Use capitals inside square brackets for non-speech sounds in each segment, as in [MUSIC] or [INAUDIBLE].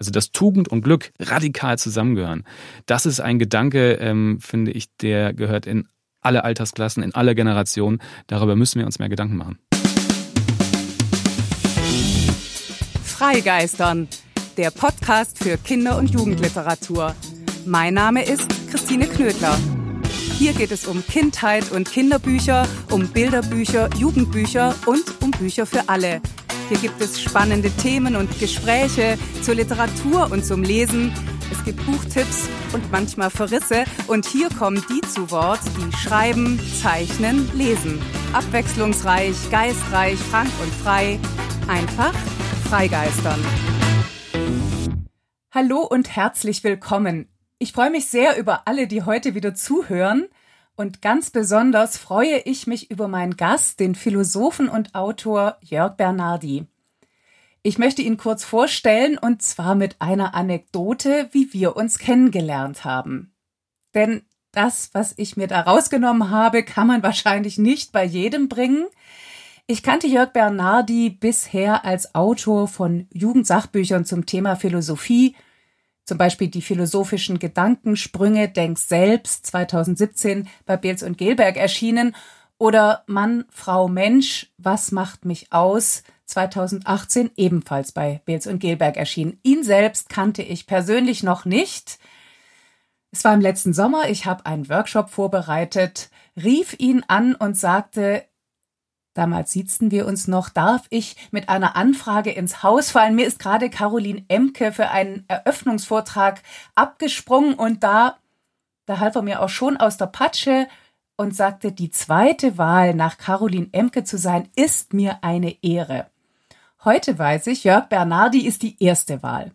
Also dass Tugend und Glück radikal zusammengehören. Das ist ein Gedanke, ähm, finde ich, der gehört in alle Altersklassen, in alle Generationen. Darüber müssen wir uns mehr Gedanken machen. Freigeistern, der Podcast für Kinder- und Jugendliteratur. Mein Name ist Christine Knödler. Hier geht es um Kindheit und Kinderbücher, um Bilderbücher, Jugendbücher und um Bücher für alle. Hier gibt es spannende Themen und Gespräche zur Literatur und zum Lesen. Es gibt Buchtipps und manchmal Verrisse. Und hier kommen die zu Wort, die schreiben, zeichnen, lesen. Abwechslungsreich, geistreich, frank und frei. Einfach freigeistern. Hallo und herzlich willkommen. Ich freue mich sehr über alle, die heute wieder zuhören. Und ganz besonders freue ich mich über meinen Gast, den Philosophen und Autor Jörg Bernardi. Ich möchte ihn kurz vorstellen und zwar mit einer Anekdote, wie wir uns kennengelernt haben. Denn das, was ich mir da rausgenommen habe, kann man [LAUGHS] wahrscheinlich nicht bei jedem bringen. Ich kannte Jörg Bernardi bisher als Autor von Jugendsachbüchern zum Thema Philosophie, zum Beispiel die philosophischen Gedankensprünge Denk selbst 2017 bei Beels und Gelberg erschienen oder Mann, Frau, Mensch, was macht mich aus 2018 ebenfalls bei Beels und Gelberg erschienen. Ihn selbst kannte ich persönlich noch nicht. Es war im letzten Sommer, ich habe einen Workshop vorbereitet, rief ihn an und sagte, Damals siezten wir uns noch. Darf ich mit einer Anfrage ins Haus fallen? Mir ist gerade Caroline Emke für einen Eröffnungsvortrag abgesprungen und da, da half er mir auch schon aus der Patsche und sagte, die zweite Wahl nach Caroline Emke zu sein, ist mir eine Ehre. Heute weiß ich, Jörg Bernardi ist die erste Wahl.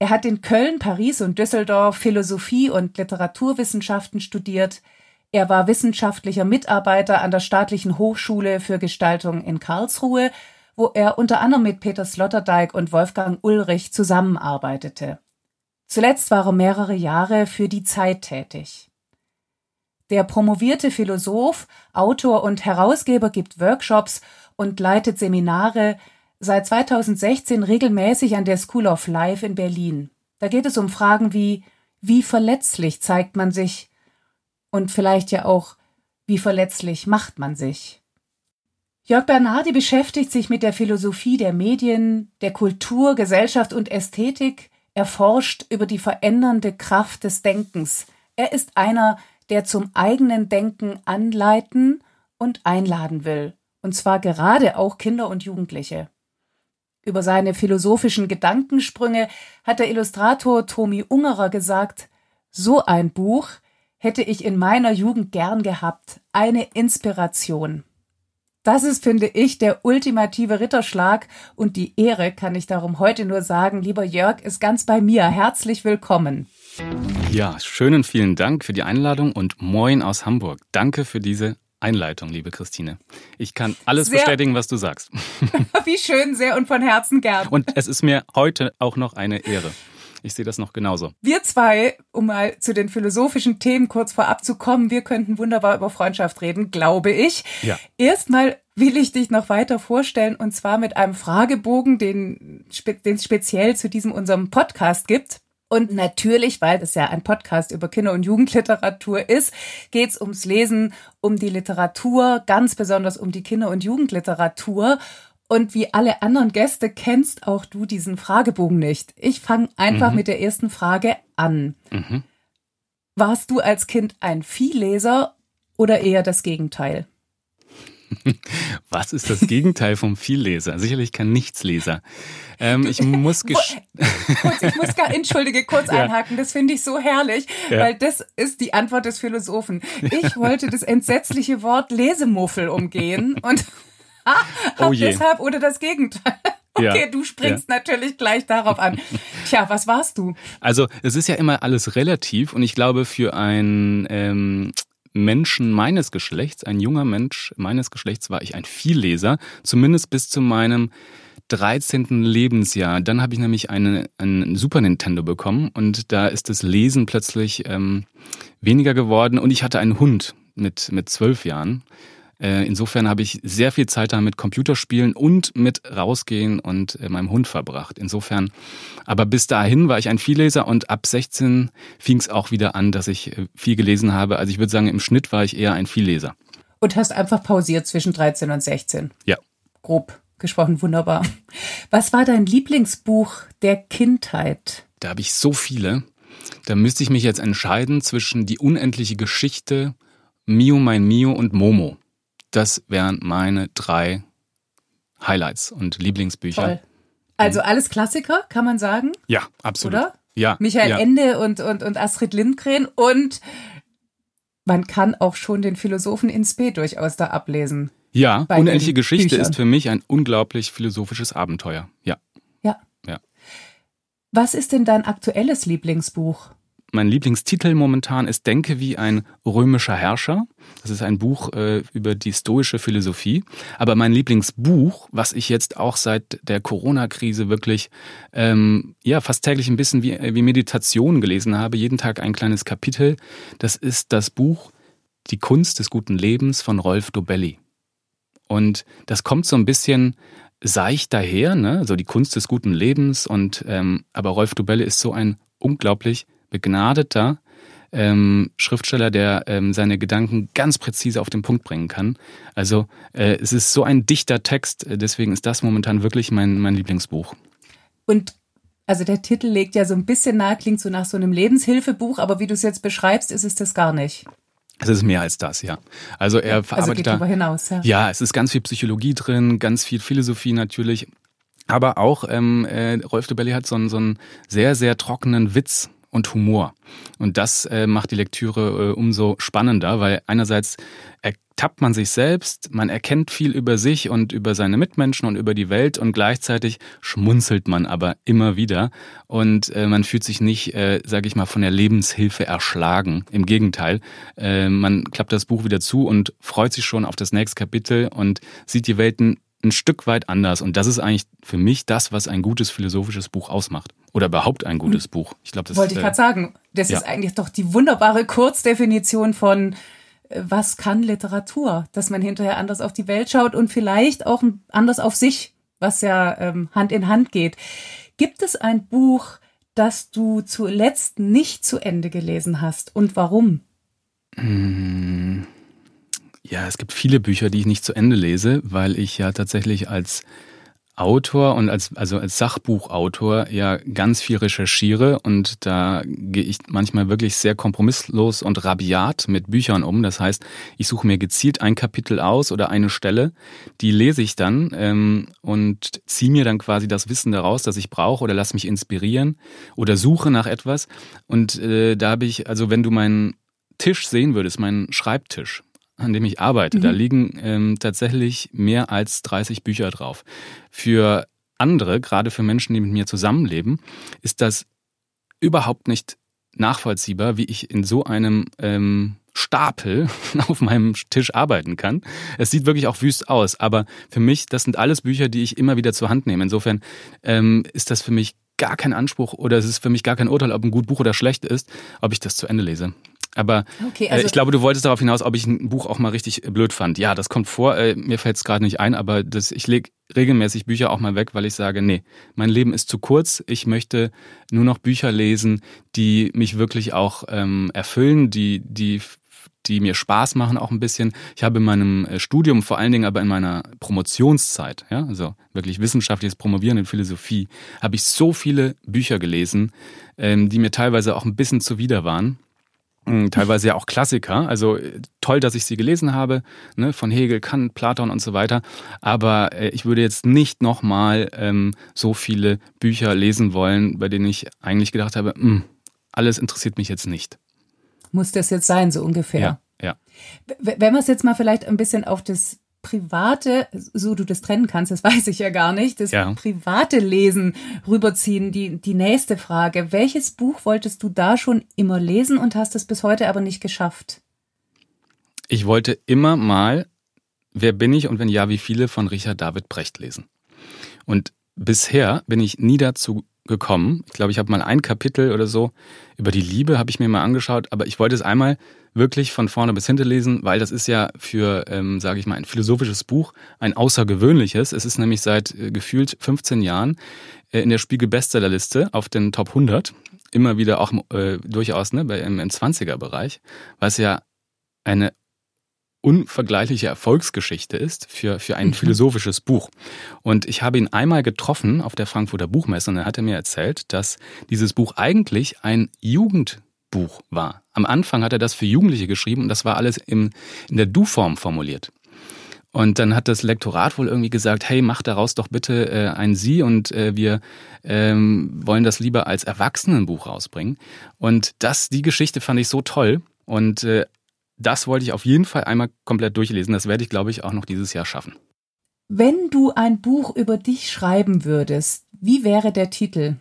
Er hat in Köln, Paris und Düsseldorf Philosophie und Literaturwissenschaften studiert. Er war wissenschaftlicher Mitarbeiter an der Staatlichen Hochschule für Gestaltung in Karlsruhe, wo er unter anderem mit Peter Sloterdijk und Wolfgang Ulrich zusammenarbeitete. Zuletzt war er mehrere Jahre für die Zeit tätig. Der promovierte Philosoph, Autor und Herausgeber gibt Workshops und leitet Seminare seit 2016 regelmäßig an der School of Life in Berlin. Da geht es um Fragen wie wie verletzlich zeigt man sich, und vielleicht ja auch, wie verletzlich macht man sich. Jörg Bernardi beschäftigt sich mit der Philosophie der Medien, der Kultur, Gesellschaft und Ästhetik, er forscht über die verändernde Kraft des Denkens. Er ist einer, der zum eigenen Denken anleiten und einladen will, und zwar gerade auch Kinder und Jugendliche. Über seine philosophischen Gedankensprünge hat der Illustrator Tomi Ungerer gesagt, so ein Buch hätte ich in meiner Jugend gern gehabt. Eine Inspiration. Das ist, finde ich, der ultimative Ritterschlag und die Ehre kann ich darum heute nur sagen, lieber Jörg, ist ganz bei mir. Herzlich willkommen. Ja, schönen vielen Dank für die Einladung und moin aus Hamburg. Danke für diese Einleitung, liebe Christine. Ich kann alles sehr, bestätigen, was du sagst. [LAUGHS] Wie schön, sehr und von Herzen gern. Und es ist mir heute auch noch eine Ehre. Ich sehe das noch genauso. Wir zwei, um mal zu den philosophischen Themen kurz vorab zu kommen, wir könnten wunderbar über Freundschaft reden, glaube ich. Ja. Erstmal will ich dich noch weiter vorstellen und zwar mit einem Fragebogen, den, es speziell zu diesem unserem Podcast gibt. Und natürlich, weil das ja ein Podcast über Kinder- und Jugendliteratur ist, geht es ums Lesen, um die Literatur, ganz besonders um die Kinder- und Jugendliteratur. Und wie alle anderen Gäste kennst auch du diesen Fragebogen nicht. Ich fange einfach mhm. mit der ersten Frage an. Mhm. Warst du als Kind ein Viehleser oder eher das Gegenteil? [LAUGHS] Was ist das Gegenteil vom Vielleser? Sicherlich kein Nichtsleser. Ähm, ich muss [LAUGHS] kurz, ich muss gar, entschuldige, kurz [LAUGHS] ja. einhaken. Das finde ich so herrlich, ja. weil das ist die Antwort des Philosophen. Ich wollte das entsetzliche Wort Lesemuffel umgehen und [LAUGHS] oh je. deshalb oder das Gegenteil. [LAUGHS] Okay, ja, du springst ja. natürlich gleich darauf an. Tja, was warst du? Also es ist ja immer alles relativ und ich glaube für einen ähm, Menschen meines Geschlechts, ein junger Mensch meines Geschlechts, war ich ein Vielleser, zumindest bis zu meinem 13. Lebensjahr. Dann habe ich nämlich eine, einen Super Nintendo bekommen und da ist das Lesen plötzlich ähm, weniger geworden und ich hatte einen Hund mit, mit zwölf Jahren insofern habe ich sehr viel Zeit da mit Computerspielen und mit rausgehen und äh, meinem Hund verbracht. Insofern, aber bis dahin war ich ein Vielleser und ab 16 fing es auch wieder an, dass ich äh, viel gelesen habe. Also ich würde sagen, im Schnitt war ich eher ein Vielleser. Und hast einfach pausiert zwischen 13 und 16? Ja. Grob gesprochen, wunderbar. Was war dein Lieblingsbuch der Kindheit? Da habe ich so viele. Da müsste ich mich jetzt entscheiden zwischen Die unendliche Geschichte, Mio mein Mio und Momo. Das wären meine drei Highlights und Lieblingsbücher. Toll. Also alles Klassiker, kann man sagen? Ja, absolut. Oder? Ja. Michael ja. Ende und, und, und Astrid Lindgren und man kann auch schon den Philosophen in Spe durchaus da ablesen. Ja, unendliche Geschichte Büchern. ist für mich ein unglaublich philosophisches Abenteuer. Ja. Ja. Ja. Was ist denn dein aktuelles Lieblingsbuch? Mein Lieblingstitel momentan ist Denke wie ein römischer Herrscher. Das ist ein Buch äh, über die stoische Philosophie. Aber mein Lieblingsbuch, was ich jetzt auch seit der Corona-Krise wirklich ähm, ja fast täglich ein bisschen wie, äh, wie Meditation gelesen habe, jeden Tag ein kleines Kapitel, das ist das Buch Die Kunst des guten Lebens von Rolf Dobelli. Und das kommt so ein bisschen seicht daher, ne? so die Kunst des guten Lebens. Und ähm, aber Rolf Dobelli ist so ein unglaublich begnadeter ähm, Schriftsteller, der ähm, seine Gedanken ganz präzise auf den Punkt bringen kann. Also äh, es ist so ein dichter Text, äh, deswegen ist das momentan wirklich mein, mein Lieblingsbuch. Und also der Titel legt ja so ein bisschen nahe, klingt so nach so einem Lebenshilfebuch, aber wie du es jetzt beschreibst, ist es das gar nicht. Es ist mehr als das, ja. Also er also verarbeitet also da. Hinaus, ja. ja, es ist ganz viel Psychologie drin, ganz viel Philosophie natürlich. Aber auch ähm, äh, Rolf de Belli hat so einen, so einen sehr, sehr trockenen Witz und Humor. Und das äh, macht die Lektüre äh, umso spannender, weil einerseits ertappt man sich selbst, man erkennt viel über sich und über seine Mitmenschen und über die Welt und gleichzeitig schmunzelt man aber immer wieder und äh, man fühlt sich nicht, äh, sage ich mal, von der Lebenshilfe erschlagen. Im Gegenteil, äh, man klappt das Buch wieder zu und freut sich schon auf das nächste Kapitel und sieht die Welten ein Stück weit anders. Und das ist eigentlich für mich das, was ein gutes philosophisches Buch ausmacht. Oder überhaupt ein gutes hm. Buch. Ich glaube, das wollte ich äh, gerade sagen. Das ja. ist eigentlich doch die wunderbare Kurzdefinition von äh, was kann Literatur, dass man hinterher anders auf die Welt schaut und vielleicht auch anders auf sich, was ja ähm, Hand in Hand geht. Gibt es ein Buch, das du zuletzt nicht zu Ende gelesen hast und warum? Hm. Ja, es gibt viele Bücher, die ich nicht zu Ende lese, weil ich ja tatsächlich als Autor und als, also als Sachbuchautor ja ganz viel recherchiere und da gehe ich manchmal wirklich sehr kompromisslos und rabiat mit Büchern um. Das heißt, ich suche mir gezielt ein Kapitel aus oder eine Stelle, die lese ich dann ähm, und ziehe mir dann quasi das Wissen daraus, das ich brauche oder lass mich inspirieren oder suche nach etwas. Und äh, da habe ich, also wenn du meinen Tisch sehen würdest, meinen Schreibtisch, an dem ich arbeite, mhm. da liegen ähm, tatsächlich mehr als 30 Bücher drauf. Für andere, gerade für Menschen, die mit mir zusammenleben, ist das überhaupt nicht nachvollziehbar, wie ich in so einem ähm, Stapel [LAUGHS] auf meinem Tisch arbeiten kann. Es sieht wirklich auch wüst aus, aber für mich, das sind alles Bücher, die ich immer wieder zur Hand nehme. Insofern ähm, ist das für mich gar kein Anspruch oder es ist für mich gar kein Urteil, ob ein gut Buch oder schlecht ist, ob ich das zu Ende lese. Aber okay, also äh, ich glaube, du wolltest darauf hinaus, ob ich ein Buch auch mal richtig blöd fand. Ja, das kommt vor. Äh, mir fällt es gerade nicht ein, aber das, ich lege regelmäßig Bücher auch mal weg, weil ich sage, nee, mein Leben ist zu kurz. Ich möchte nur noch Bücher lesen, die mich wirklich auch ähm, erfüllen, die, die die mir Spaß machen auch ein bisschen. Ich habe in meinem äh, Studium, vor allen Dingen aber in meiner Promotionszeit, ja, also wirklich wissenschaftliches Promovieren in Philosophie, habe ich so viele Bücher gelesen, ähm, die mir teilweise auch ein bisschen zuwider waren. Mm, teilweise ja auch Klassiker. Also äh, toll, dass ich sie gelesen habe, ne, von Hegel, Kant, Platon und so weiter. Aber äh, ich würde jetzt nicht nochmal ähm, so viele Bücher lesen wollen, bei denen ich eigentlich gedacht habe, mh, mm, alles interessiert mich jetzt nicht. Muss das jetzt sein, so ungefähr? Ja, ja. Wenn wir es jetzt mal vielleicht ein bisschen auf das private, so du das trennen kannst, das [LAUGHS] weiß ich ja gar nicht, das ja. private Lesen rüberziehen. Die, die nächste Frage. Welches Buch wolltest du da schon immer lesen und hast es bis heute aber nicht geschafft? Ich wollte immer mal Wer bin ich und wenn ja, wie viele von Richard David Brecht lesen. Und bisher bin ich nie dazu gekommen. Ich glaube, ich habe mal ein Kapitel oder so über die Liebe habe ich mir mal angeschaut, aber ich wollte es einmal wirklich von vorne bis hinten lesen, weil das ist ja für, ähm, sage ich mal, ein philosophisches Buch ein außergewöhnliches. Es ist nämlich seit äh, gefühlt 15 Jahren äh, in der Spiegel Bestsellerliste auf den Top 100, immer wieder auch äh, durchaus ne, bei, im, im 20er-Bereich, was ja eine unvergleichliche Erfolgsgeschichte ist für, für ein mhm. philosophisches Buch. Und ich habe ihn einmal getroffen auf der Frankfurter Buchmesse und er hatte mir erzählt, dass dieses Buch eigentlich ein Jugendbuch war. Am Anfang hat er das für Jugendliche geschrieben und das war alles im, in der Du-Form formuliert. Und dann hat das Lektorat wohl irgendwie gesagt, hey, mach daraus doch bitte äh, ein Sie und äh, wir ähm, wollen das lieber als Erwachsenenbuch rausbringen. Und das, die Geschichte fand ich so toll. Und äh, das wollte ich auf jeden Fall einmal komplett durchlesen. Das werde ich, glaube ich, auch noch dieses Jahr schaffen. Wenn du ein Buch über dich schreiben würdest, wie wäre der Titel?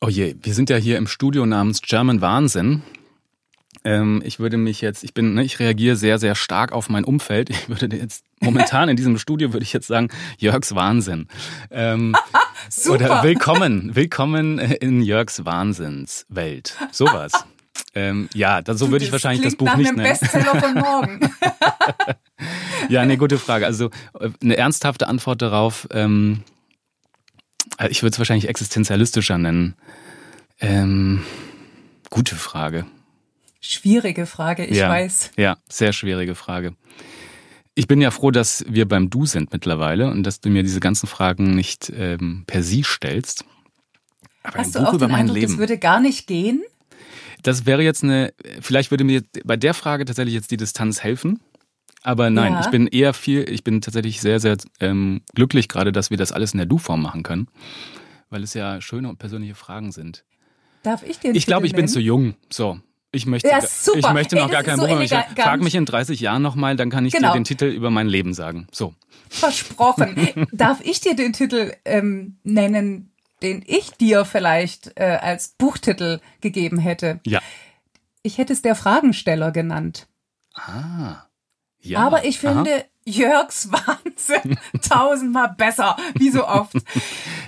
Oh je, wir sind ja hier im Studio namens German Wahnsinn. Ähm, ich würde mich jetzt, ich bin, ne, ich reagiere sehr, sehr stark auf mein Umfeld. Ich würde jetzt [LAUGHS] momentan in diesem Studio würde ich jetzt sagen Jörgs Wahnsinn. Ähm, [LAUGHS] Super. Oder willkommen, willkommen in Jörgs Wahnsinnswelt. Sowas. [LAUGHS] Ähm, ja, dann, so würde ich wahrscheinlich das Buch nach nicht einem nennen. Bestseller von [LAUGHS] morgen. ja, eine gute Frage. Also äh, eine ernsthafte Antwort darauf. Ähm, äh, ich würde es wahrscheinlich existenzialistischer nennen. Ähm, gute Frage. Schwierige Frage, ich ja, weiß. Ja, sehr schwierige Frage. Ich bin ja froh, dass wir beim Du sind mittlerweile und dass du mir diese ganzen Fragen nicht ähm, per Sie stellst. Aber Hast ein Buch du auch über den mein Eindruck, Leben. Das würde gar nicht gehen? Das wäre jetzt eine, vielleicht würde mir bei der Frage tatsächlich jetzt die Distanz helfen. Aber nein, ja. ich bin eher viel, ich bin tatsächlich sehr, sehr ähm, glücklich gerade, dass wir das alles in der Du-Form machen können. Weil es ja schöne und persönliche Fragen sind. Darf ich den Ich glaube, ich bin zu jung. So. Ich möchte, ja, ich möchte noch Ey, gar kein so Buch mehr. Frag mich in 30 Jahren nochmal, dann kann ich genau. dir den Titel über mein Leben sagen. So. Versprochen. [LAUGHS] Darf ich dir den Titel ähm, nennen, den ich dir vielleicht äh, als Buchtitel gegeben hätte. Ja. Ich hätte es der Fragensteller genannt. Ah. Ja. Aber ich finde Aha. Jörgs [LAUGHS] Wahnsinn tausendmal besser, wie so oft.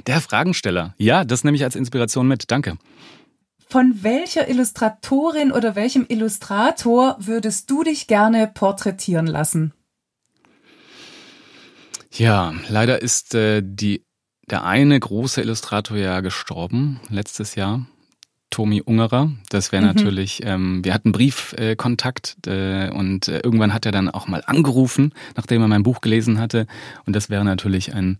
Der Fragensteller. Ja, das nehme ich als Inspiration mit. Danke. Von welcher Illustratorin oder welchem Illustrator würdest du dich gerne porträtieren lassen? Ja, leider ist äh, die der eine große Illustrator ja gestorben letztes Jahr. Tomi Ungerer. Das wäre mhm. natürlich, ähm, wir hatten Briefkontakt äh, und äh, irgendwann hat er dann auch mal angerufen, nachdem er mein Buch gelesen hatte. Und das wäre natürlich ein,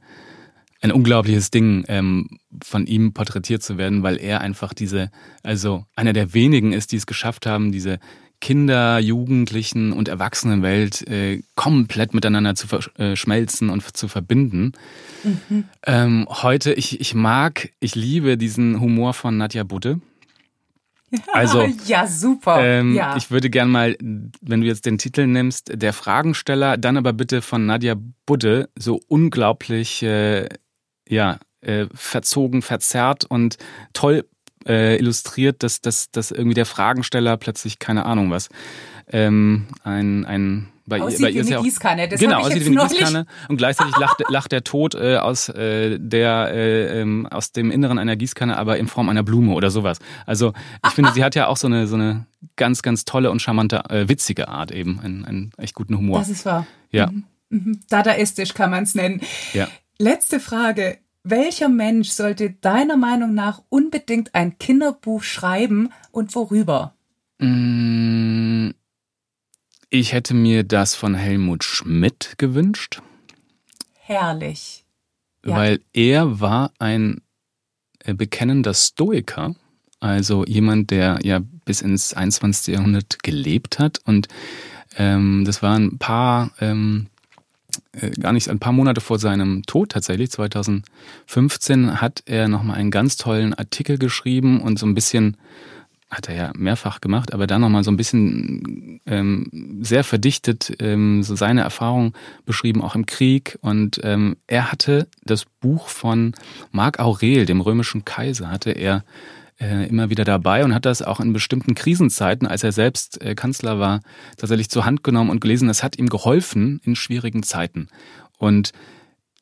ein unglaubliches Ding, ähm, von ihm porträtiert zu werden, weil er einfach diese, also einer der wenigen ist, die es geschafft haben, diese Kinder, Jugendlichen und Erwachsenenwelt äh, komplett miteinander zu verschmelzen und zu verbinden. Mhm. Ähm, heute, ich, ich mag, ich liebe diesen Humor von Nadja Budde. [LAUGHS] Also, ja, super. Ähm, ja. Ich würde gern mal, wenn du jetzt den Titel nimmst, der Fragensteller, dann aber bitte von Nadja Budde, so unglaublich, äh, ja, äh, verzogen, verzerrt und toll äh, illustriert, dass, dass, dass irgendwie der Fragensteller plötzlich, keine Ahnung was, ähm, ein, ein bei, aussieht bei ihr ist ja auch, Gießkanne. Das genau, aussieht wie eine Gießkanne und gleichzeitig lacht, [LAUGHS] lacht der Tod äh, aus äh, der äh, ähm, aus dem Inneren einer Gießkanne, aber in Form einer Blume oder sowas. Also ich finde, sie hat ja auch so eine so eine ganz ganz tolle und charmante äh, witzige Art eben, einen, einen echt guten Humor. Das ist wahr. Ja. Mhm. Mhm. Dadaistisch kann man es nennen. Ja. Letzte Frage. Welcher Mensch sollte deiner Meinung nach unbedingt ein Kinderbuch schreiben und worüber? Mm, ich hätte mir das von Helmut Schmidt gewünscht. Herrlich. Ja. Weil er war ein äh, bekennender Stoiker, also jemand, der ja bis ins 21. Jahrhundert gelebt hat. Und ähm, das waren ein paar ähm, äh, gar nicht ein paar Monate vor seinem Tod tatsächlich, 2015, hat er nochmal einen ganz tollen Artikel geschrieben und so ein bisschen, hat er ja mehrfach gemacht, aber dann nochmal so ein bisschen ähm, sehr verdichtet ähm, so seine Erfahrung beschrieben, auch im Krieg. Und ähm, er hatte das Buch von Marc Aurel, dem römischen Kaiser, hatte er äh, immer wieder dabei und hat das auch in bestimmten Krisenzeiten, als er selbst äh, Kanzler war, tatsächlich zur Hand genommen und gelesen. Das hat ihm geholfen in schwierigen Zeiten. Und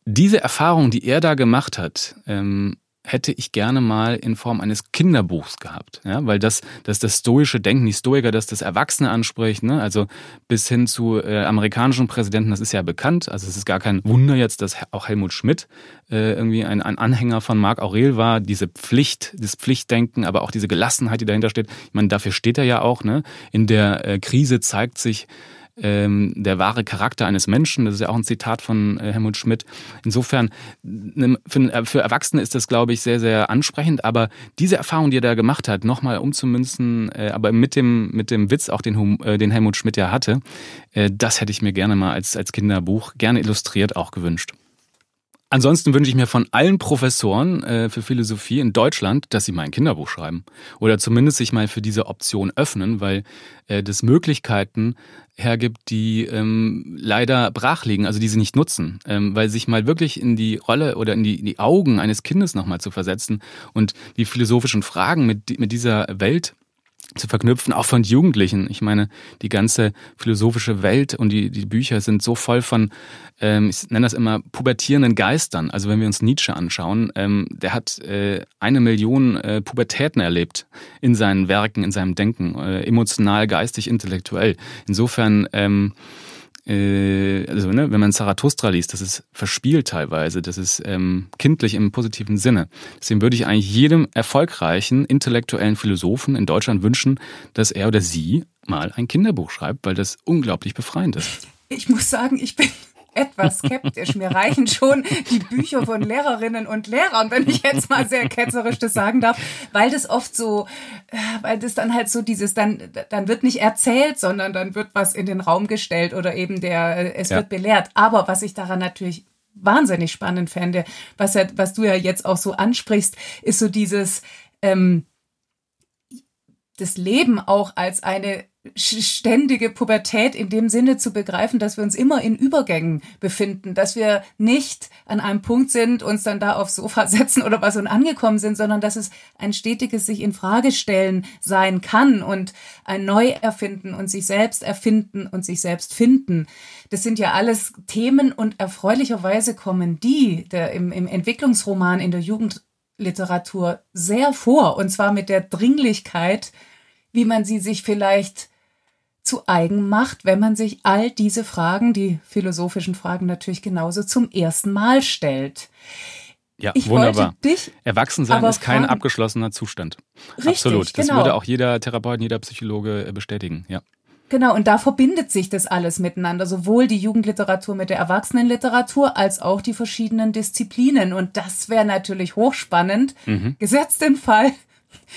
diese Erfahrung, die er da gemacht hat, ähm, hätte ich gerne mal in Form eines Kinderbuchs gehabt, ja, weil das, das das stoische Denken, die Stoiker, das das Erwachsene anspricht, ne, also bis hin zu äh, amerikanischen Präsidenten, das ist ja bekannt, also es ist gar kein Wunder jetzt, dass auch Helmut Schmidt äh, irgendwie ein, ein Anhänger von Marc Aurel war, diese Pflicht, das Pflichtdenken, aber auch diese Gelassenheit, die dahinter steht. Ich meine, dafür steht er ja auch, ne? In der äh, Krise zeigt sich ähm, der wahre Charakter eines Menschen. Das ist ja auch ein Zitat von äh, Helmut Schmidt. Insofern, ne, für, äh, für Erwachsene ist das, glaube ich, sehr, sehr ansprechend. Aber diese Erfahrung, die er da gemacht hat, nochmal umzumünzen, äh, aber mit dem, mit dem Witz auch, den, äh, den Helmut Schmidt ja hatte, äh, das hätte ich mir gerne mal als, als Kinderbuch, gerne illustriert auch gewünscht. Ansonsten wünsche ich mir von allen Professoren äh, für Philosophie in Deutschland, dass sie mal ein Kinderbuch schreiben. Oder zumindest sich mal für diese Option öffnen, weil äh, das Möglichkeiten hergibt, die ähm, leider brach liegen, also die sie nicht nutzen. Ähm, weil sich mal wirklich in die Rolle oder in die, in die Augen eines Kindes nochmal zu versetzen und die philosophischen Fragen mit, mit dieser Welt zu verknüpfen, auch von Jugendlichen. Ich meine, die ganze philosophische Welt und die, die Bücher sind so voll von, ähm, ich nenne das immer, pubertierenden Geistern. Also wenn wir uns Nietzsche anschauen, ähm, der hat äh, eine Million äh, Pubertäten erlebt in seinen Werken, in seinem Denken, äh, emotional, geistig, intellektuell. Insofern ähm, äh, also ne, wenn man Zarathustra liest, das ist verspielt teilweise, das ist ähm, kindlich im positiven Sinne. Deswegen würde ich eigentlich jedem erfolgreichen intellektuellen Philosophen in Deutschland wünschen, dass er oder sie mal ein Kinderbuch schreibt, weil das unglaublich befreiend ist. Ich muss sagen, ich bin etwas skeptisch. Mir reichen schon die Bücher von Lehrerinnen und Lehrern, wenn ich jetzt mal sehr ketzerisch das sagen darf, weil das oft so, äh, weil das dann halt so dieses, dann, dann wird nicht erzählt, sondern dann wird was in den Raum gestellt oder eben der, es ja. wird belehrt. Aber was ich daran natürlich wahnsinnig spannend fände, was ja, was du ja jetzt auch so ansprichst, ist so dieses, ähm, das Leben auch als eine ständige Pubertät in dem Sinne zu begreifen, dass wir uns immer in Übergängen befinden, dass wir nicht an einem Punkt sind, uns dann da aufs Sofa [LAUGHS] setzen oder was und angekommen sind, sondern dass es ein stetiges sich in Frage stellen sein kann und ein Neuerfinden und sich selbst erfinden und sich selbst finden. Das sind ja alles Themen und erfreulicherweise kommen die der, im, im Entwicklungsroman in der Jugendliteratur sehr vor und zwar mit der Dringlichkeit, wie man sie sich vielleicht zu eigen macht, wenn man sich all diese Fragen, die philosophischen Fragen natürlich genauso zum ersten Mal stellt. Ja, ich wunderbar. Dich Erwachsensein ist kein fragen, abgeschlossener Zustand. Richtig, Absolut. Das genau. würde auch jeder Therapeut, jeder Psychologe äh, bestätigen, ja. Genau, und da verbindet sich das alles miteinander, sowohl die Jugendliteratur mit der Erwachsenenliteratur als auch die verschiedenen Disziplinen. Und das wäre natürlich hochspannend. Mhm. Gesetzt den Fall,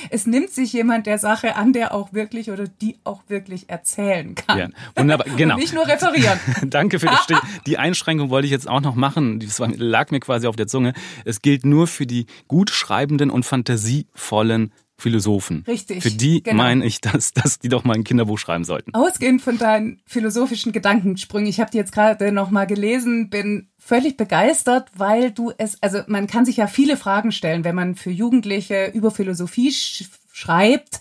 es nimmt sich jemand der Sache an, der auch wirklich oder die auch wirklich erzählen kann. Ja, wunderbar, genau. Und nicht nur referieren. [LAUGHS] Danke für das Stich. [LAUGHS] Die Einschränkung wollte ich jetzt auch noch machen. Das lag mir quasi auf der Zunge. Es gilt nur für die gut schreibenden und fantasievollen Philosophen. Richtig. Für die genau. meine ich, dass, dass die doch mal ein Kinderbuch schreiben sollten. Ausgehend von deinen philosophischen Gedankensprüngen, ich habe die jetzt gerade noch mal gelesen, bin völlig begeistert, weil du es, also man kann sich ja viele Fragen stellen, wenn man für Jugendliche über Philosophie sch schreibt.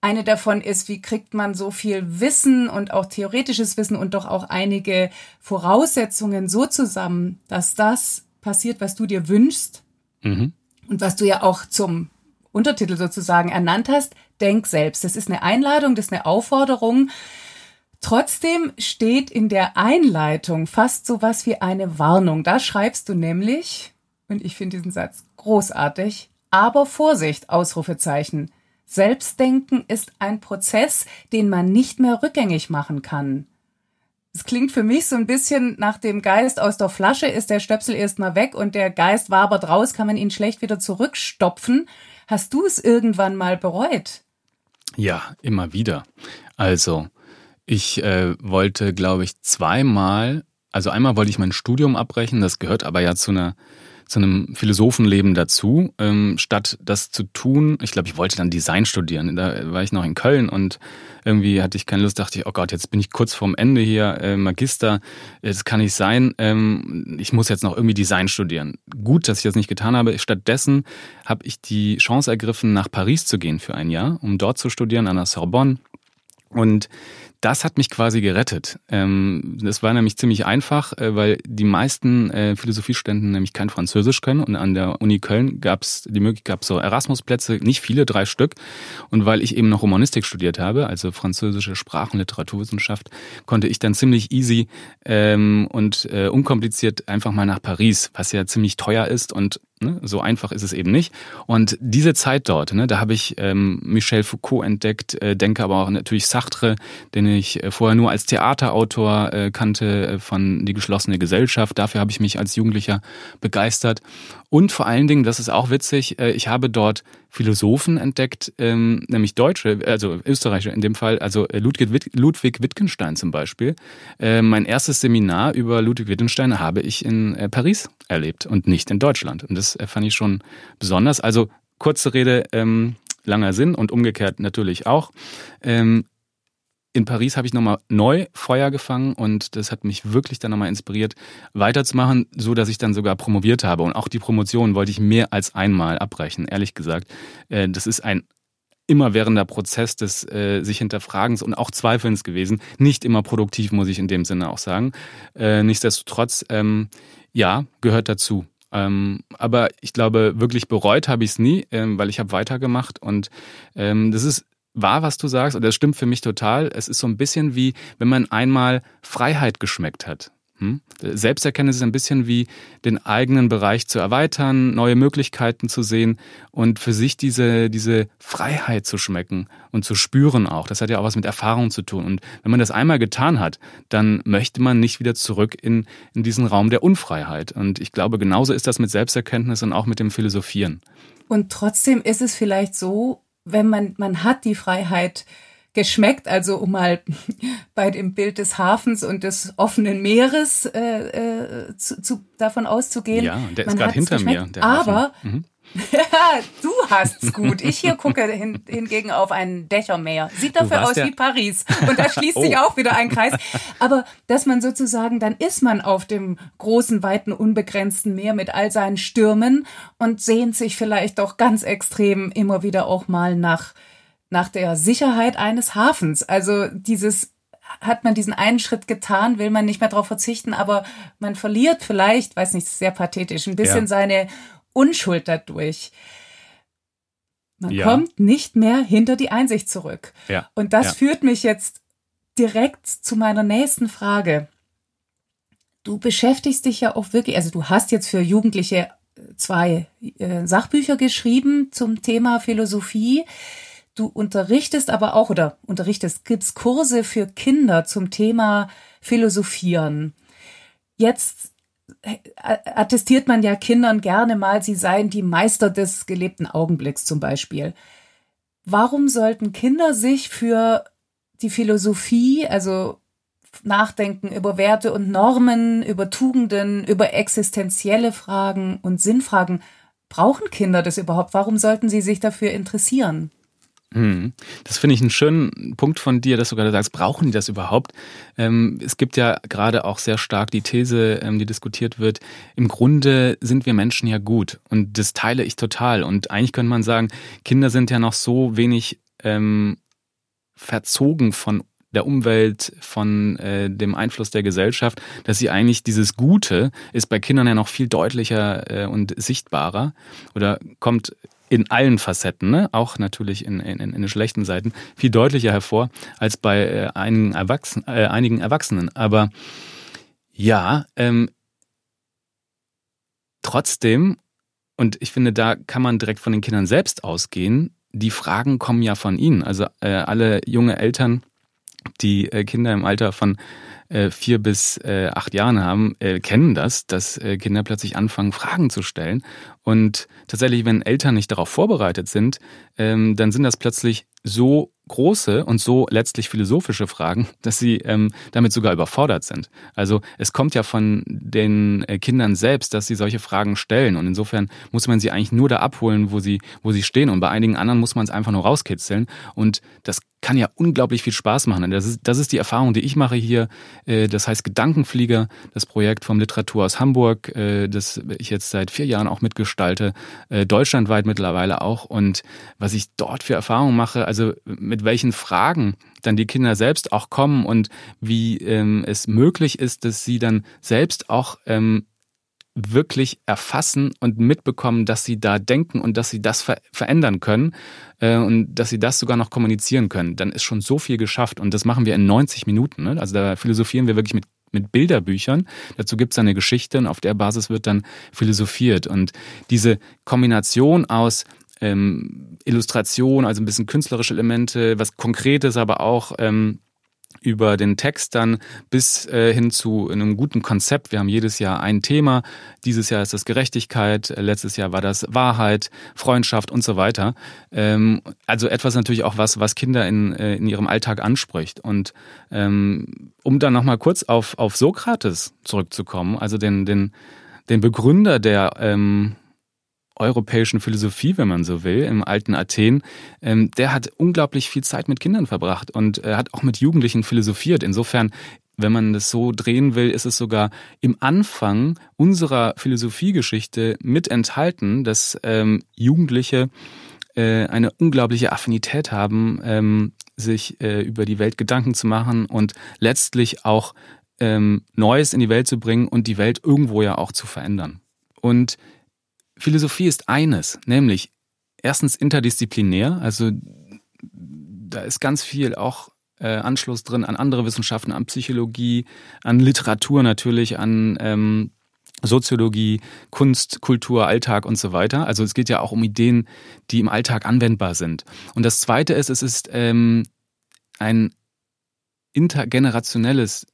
Eine davon ist, wie kriegt man so viel Wissen und auch theoretisches Wissen und doch auch einige Voraussetzungen so zusammen, dass das passiert, was du dir wünschst mhm. und was du ja auch zum Untertitel sozusagen ernannt hast, denk selbst. Das ist eine Einladung, das ist eine Aufforderung. Trotzdem steht in der Einleitung fast so was wie eine Warnung. Da schreibst du nämlich, und ich finde diesen Satz großartig, aber Vorsicht, Ausrufezeichen. Selbstdenken ist ein Prozess, den man nicht mehr rückgängig machen kann. Es klingt für mich so ein bisschen nach dem Geist aus der Flasche, ist der Stöpsel erstmal weg und der Geist wabert raus, kann man ihn schlecht wieder zurückstopfen. Hast du es irgendwann mal bereut? Ja, immer wieder. Also, ich äh, wollte, glaube ich, zweimal, also einmal wollte ich mein Studium abbrechen, das gehört aber ja zu einer zu einem Philosophenleben dazu, ähm, statt das zu tun. Ich glaube, ich wollte dann Design studieren. Da war ich noch in Köln und irgendwie hatte ich keine Lust, dachte ich, oh Gott, jetzt bin ich kurz vorm Ende hier, äh, Magister, das kann nicht sein. Ähm, ich muss jetzt noch irgendwie Design studieren. Gut, dass ich das nicht getan habe. Stattdessen habe ich die Chance ergriffen, nach Paris zu gehen für ein Jahr, um dort zu studieren an der Sorbonne Und das hat mich quasi gerettet. Ähm, das war nämlich ziemlich einfach, äh, weil die meisten äh, Philosophiestudenten nämlich kein Französisch können und an der Uni Köln gab es die Möglichkeit, gab so Erasmus-Plätze, nicht viele, drei Stück. Und weil ich eben noch Romanistik studiert habe, also französische Sprachen, Literaturwissenschaft, konnte ich dann ziemlich easy ähm, und äh, unkompliziert einfach mal nach Paris, was ja ziemlich teuer ist und Ne? So einfach ist es eben nicht. Und diese Zeit dort, ne, da habe ich ähm, Michel Foucault entdeckt, äh, denke aber auch natürlich Sartre, den ich äh, vorher nur als Theaterautor äh, kannte äh, von Die geschlossene Gesellschaft. Dafür habe ich mich als Jugendlicher begeistert. Und vor allen Dingen, das ist auch witzig, äh, ich habe dort Philosophen entdeckt, ähm, nämlich Deutsche, also Österreicher in dem Fall, also äh, Ludwig, Wittgenstein zum Beispiel. Äh, mein erstes Seminar über Ludwig Wittgenstein habe ich in Paris erlebt und nicht in Deutschland. Und das fand ich schon besonders. Also kurze Rede, ähm, langer Sinn und umgekehrt natürlich auch. In Paris habe ich nochmal neu Feuer gefangen und das hat mich wirklich dann nochmal inspiriert, weiterzumachen, so dass ich dann sogar promoviert habe. Und auch die Promotion wollte ich mehr als einmal abbrechen, ehrlich gesagt. Äh, das ist ein immerwährender Prozess des äh, sich hinterfragens und auch Zweifelns gewesen. Nicht immer produktiv, muss ich in dem Sinne auch sagen. Äh, nichtsdestotrotz, ähm, ja, gehört dazu. Ähm, aber ich glaube, wirklich bereut habe ich es nie, ähm, weil ich habe weitergemacht und ähm, das ist wahr, was du sagst, und das stimmt für mich total. Es ist so ein bisschen wie, wenn man einmal Freiheit geschmeckt hat. Hm? Selbsterkenntnis ist ein bisschen wie den eigenen Bereich zu erweitern, neue Möglichkeiten zu sehen und für sich diese, diese Freiheit zu schmecken und zu spüren auch. Das hat ja auch was mit Erfahrung zu tun. Und wenn man das einmal getan hat, dann möchte man nicht wieder zurück in, in diesen Raum der Unfreiheit. Und ich glaube, genauso ist das mit Selbsterkenntnis und auch mit dem Philosophieren. Und trotzdem ist es vielleicht so, wenn man, man hat die Freiheit geschmeckt, also um mal [LAUGHS] bei dem Bild des Hafens und des offenen Meeres äh, äh, zu, zu, davon auszugehen. Ja, der ist gerade hinter mir. aber mhm. [LAUGHS] du hast's gut. Ich hier gucke hin, hingegen auf ein Dächermeer. Sieht dafür aus wie Paris. Und da schließt [LAUGHS] oh. sich auch wieder ein Kreis. Aber dass man sozusagen, dann ist man auf dem großen, weiten, unbegrenzten Meer mit all seinen Stürmen und sehnt sich vielleicht doch ganz extrem immer wieder auch mal nach, nach der Sicherheit eines Hafens. Also dieses hat man diesen einen Schritt getan, will man nicht mehr darauf verzichten, aber man verliert vielleicht, weiß nicht, sehr pathetisch, ein bisschen ja. seine Unschuld dadurch. Man ja. kommt nicht mehr hinter die Einsicht zurück. Ja. Und das ja. führt mich jetzt direkt zu meiner nächsten Frage. Du beschäftigst dich ja auch wirklich, also du hast jetzt für Jugendliche zwei äh, Sachbücher geschrieben zum Thema Philosophie. Du unterrichtest aber auch oder unterrichtest, gibst Kurse für Kinder zum Thema Philosophieren. Jetzt attestiert man ja Kindern gerne mal, sie seien die Meister des gelebten Augenblicks zum Beispiel. Warum sollten Kinder sich für die Philosophie, also Nachdenken über Werte und Normen, über Tugenden, über existenzielle Fragen und Sinnfragen, brauchen Kinder das überhaupt? Warum sollten sie sich dafür interessieren? Hm. Das finde ich einen schönen Punkt von dir, dass du gerade sagst, brauchen die das überhaupt? Ähm, es gibt ja gerade auch sehr stark die These, ähm, die diskutiert wird, im Grunde sind wir Menschen ja gut und das teile ich total. Und eigentlich könnte man sagen, Kinder sind ja noch so wenig ähm, verzogen von der Umwelt, von äh, dem Einfluss der Gesellschaft, dass sie eigentlich dieses Gute ist bei Kindern ja noch viel deutlicher äh, und sichtbarer oder kommt in allen Facetten, ne? auch natürlich in, in, in den schlechten Seiten, viel deutlicher hervor als bei äh, einigen, Erwachsen, äh, einigen Erwachsenen. Aber ja, ähm, trotzdem, und ich finde, da kann man direkt von den Kindern selbst ausgehen, die Fragen kommen ja von ihnen. Also äh, alle junge Eltern, die äh, Kinder im Alter von äh, vier bis äh, acht Jahren haben, äh, kennen das, dass äh, Kinder plötzlich anfangen, Fragen zu stellen. Und tatsächlich, wenn Eltern nicht darauf vorbereitet sind, ähm, dann sind das plötzlich so große und so letztlich philosophische Fragen, [LAUGHS] dass sie ähm, damit sogar überfordert sind. Also es kommt ja von den äh, Kindern selbst, dass sie solche Fragen stellen und insofern muss man sie eigentlich nur da abholen, wo sie, wo sie stehen und bei einigen anderen muss man es einfach nur rauskitzeln und das kann ja unglaublich viel Spaß machen. Das ist, das ist die Erfahrung, die ich mache hier das heißt Gedankenflieger, das Projekt vom Literatur aus Hamburg, äh, das ich jetzt seit vier Jahren auch mitgestalte, äh, deutschlandweit mittlerweile auch. Und was ich dort für Erfahrungen mache, also mit welchen Fragen dann die Kinder selbst auch kommen und wie ähm, es möglich ist, dass sie dann selbst auch ähm, wirklich erfassen und mitbekommen, dass sie da denken und dass sie das ver verändern können äh, und dass sie das sogar noch kommunizieren können, dann ist schon so viel geschafft und das machen wir in 90 Minuten. Ne? Also da philosophieren wir wirklich mit mit Bilderbüchern. Dazu gibt es eine Geschichte und auf der Basis wird dann philosophiert. Und diese Kombination aus ähm, Illustration, also ein bisschen künstlerische Elemente, was Konkretes, aber auch ähm, über den Text dann bis äh, hin zu einem guten Konzept. Wir haben jedes Jahr ein Thema. Dieses Jahr ist das Gerechtigkeit, letztes Jahr war das Wahrheit, Freundschaft und so weiter. Ähm, also etwas natürlich auch was, was Kinder in, äh, in ihrem Alltag anspricht. Und ähm, um dann nochmal kurz auf, auf Sokrates zurückzukommen, also den, den, den Begründer der ähm, europäischen Philosophie, wenn man so will, im alten Athen, ähm, der hat unglaublich viel Zeit mit Kindern verbracht und äh, hat auch mit Jugendlichen philosophiert. Insofern, wenn man das so drehen will, ist es sogar im Anfang unserer Philosophiegeschichte mit enthalten, dass ähm, Jugendliche äh, eine unglaubliche Affinität haben, ähm, sich äh, über die Welt Gedanken zu machen und letztlich auch ähm, Neues in die Welt zu bringen und die Welt irgendwo ja auch zu verändern. Und Philosophie ist eines, nämlich erstens interdisziplinär, also da ist ganz viel auch äh, Anschluss drin an andere Wissenschaften, an Psychologie, an Literatur natürlich, an ähm, Soziologie, Kunst, Kultur, Alltag und so weiter. Also es geht ja auch um Ideen, die im Alltag anwendbar sind. Und das Zweite ist, es ist ähm, ein intergenerationelles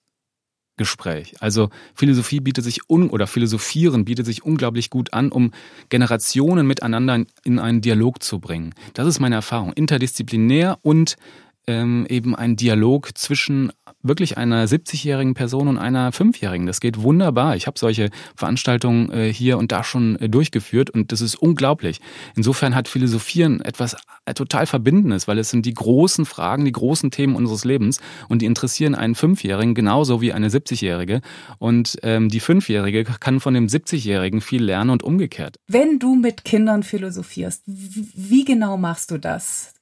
Gespräch. Also Philosophie bietet sich un oder Philosophieren bietet sich unglaublich gut an, um Generationen miteinander in einen Dialog zu bringen. Das ist meine Erfahrung. Interdisziplinär und ähm, eben ein Dialog zwischen wirklich einer 70-jährigen Person und einer 5-jährigen. Das geht wunderbar. Ich habe solche Veranstaltungen äh, hier und da schon äh, durchgeführt und das ist unglaublich. Insofern hat Philosophieren etwas äh, total Verbindendes, weil es sind die großen Fragen, die großen Themen unseres Lebens und die interessieren einen 5-jährigen genauso wie eine 70-jährige und ähm, die 5-jährige kann von dem 70-jährigen viel lernen und umgekehrt. Wenn du mit Kindern philosophierst, wie genau machst du das?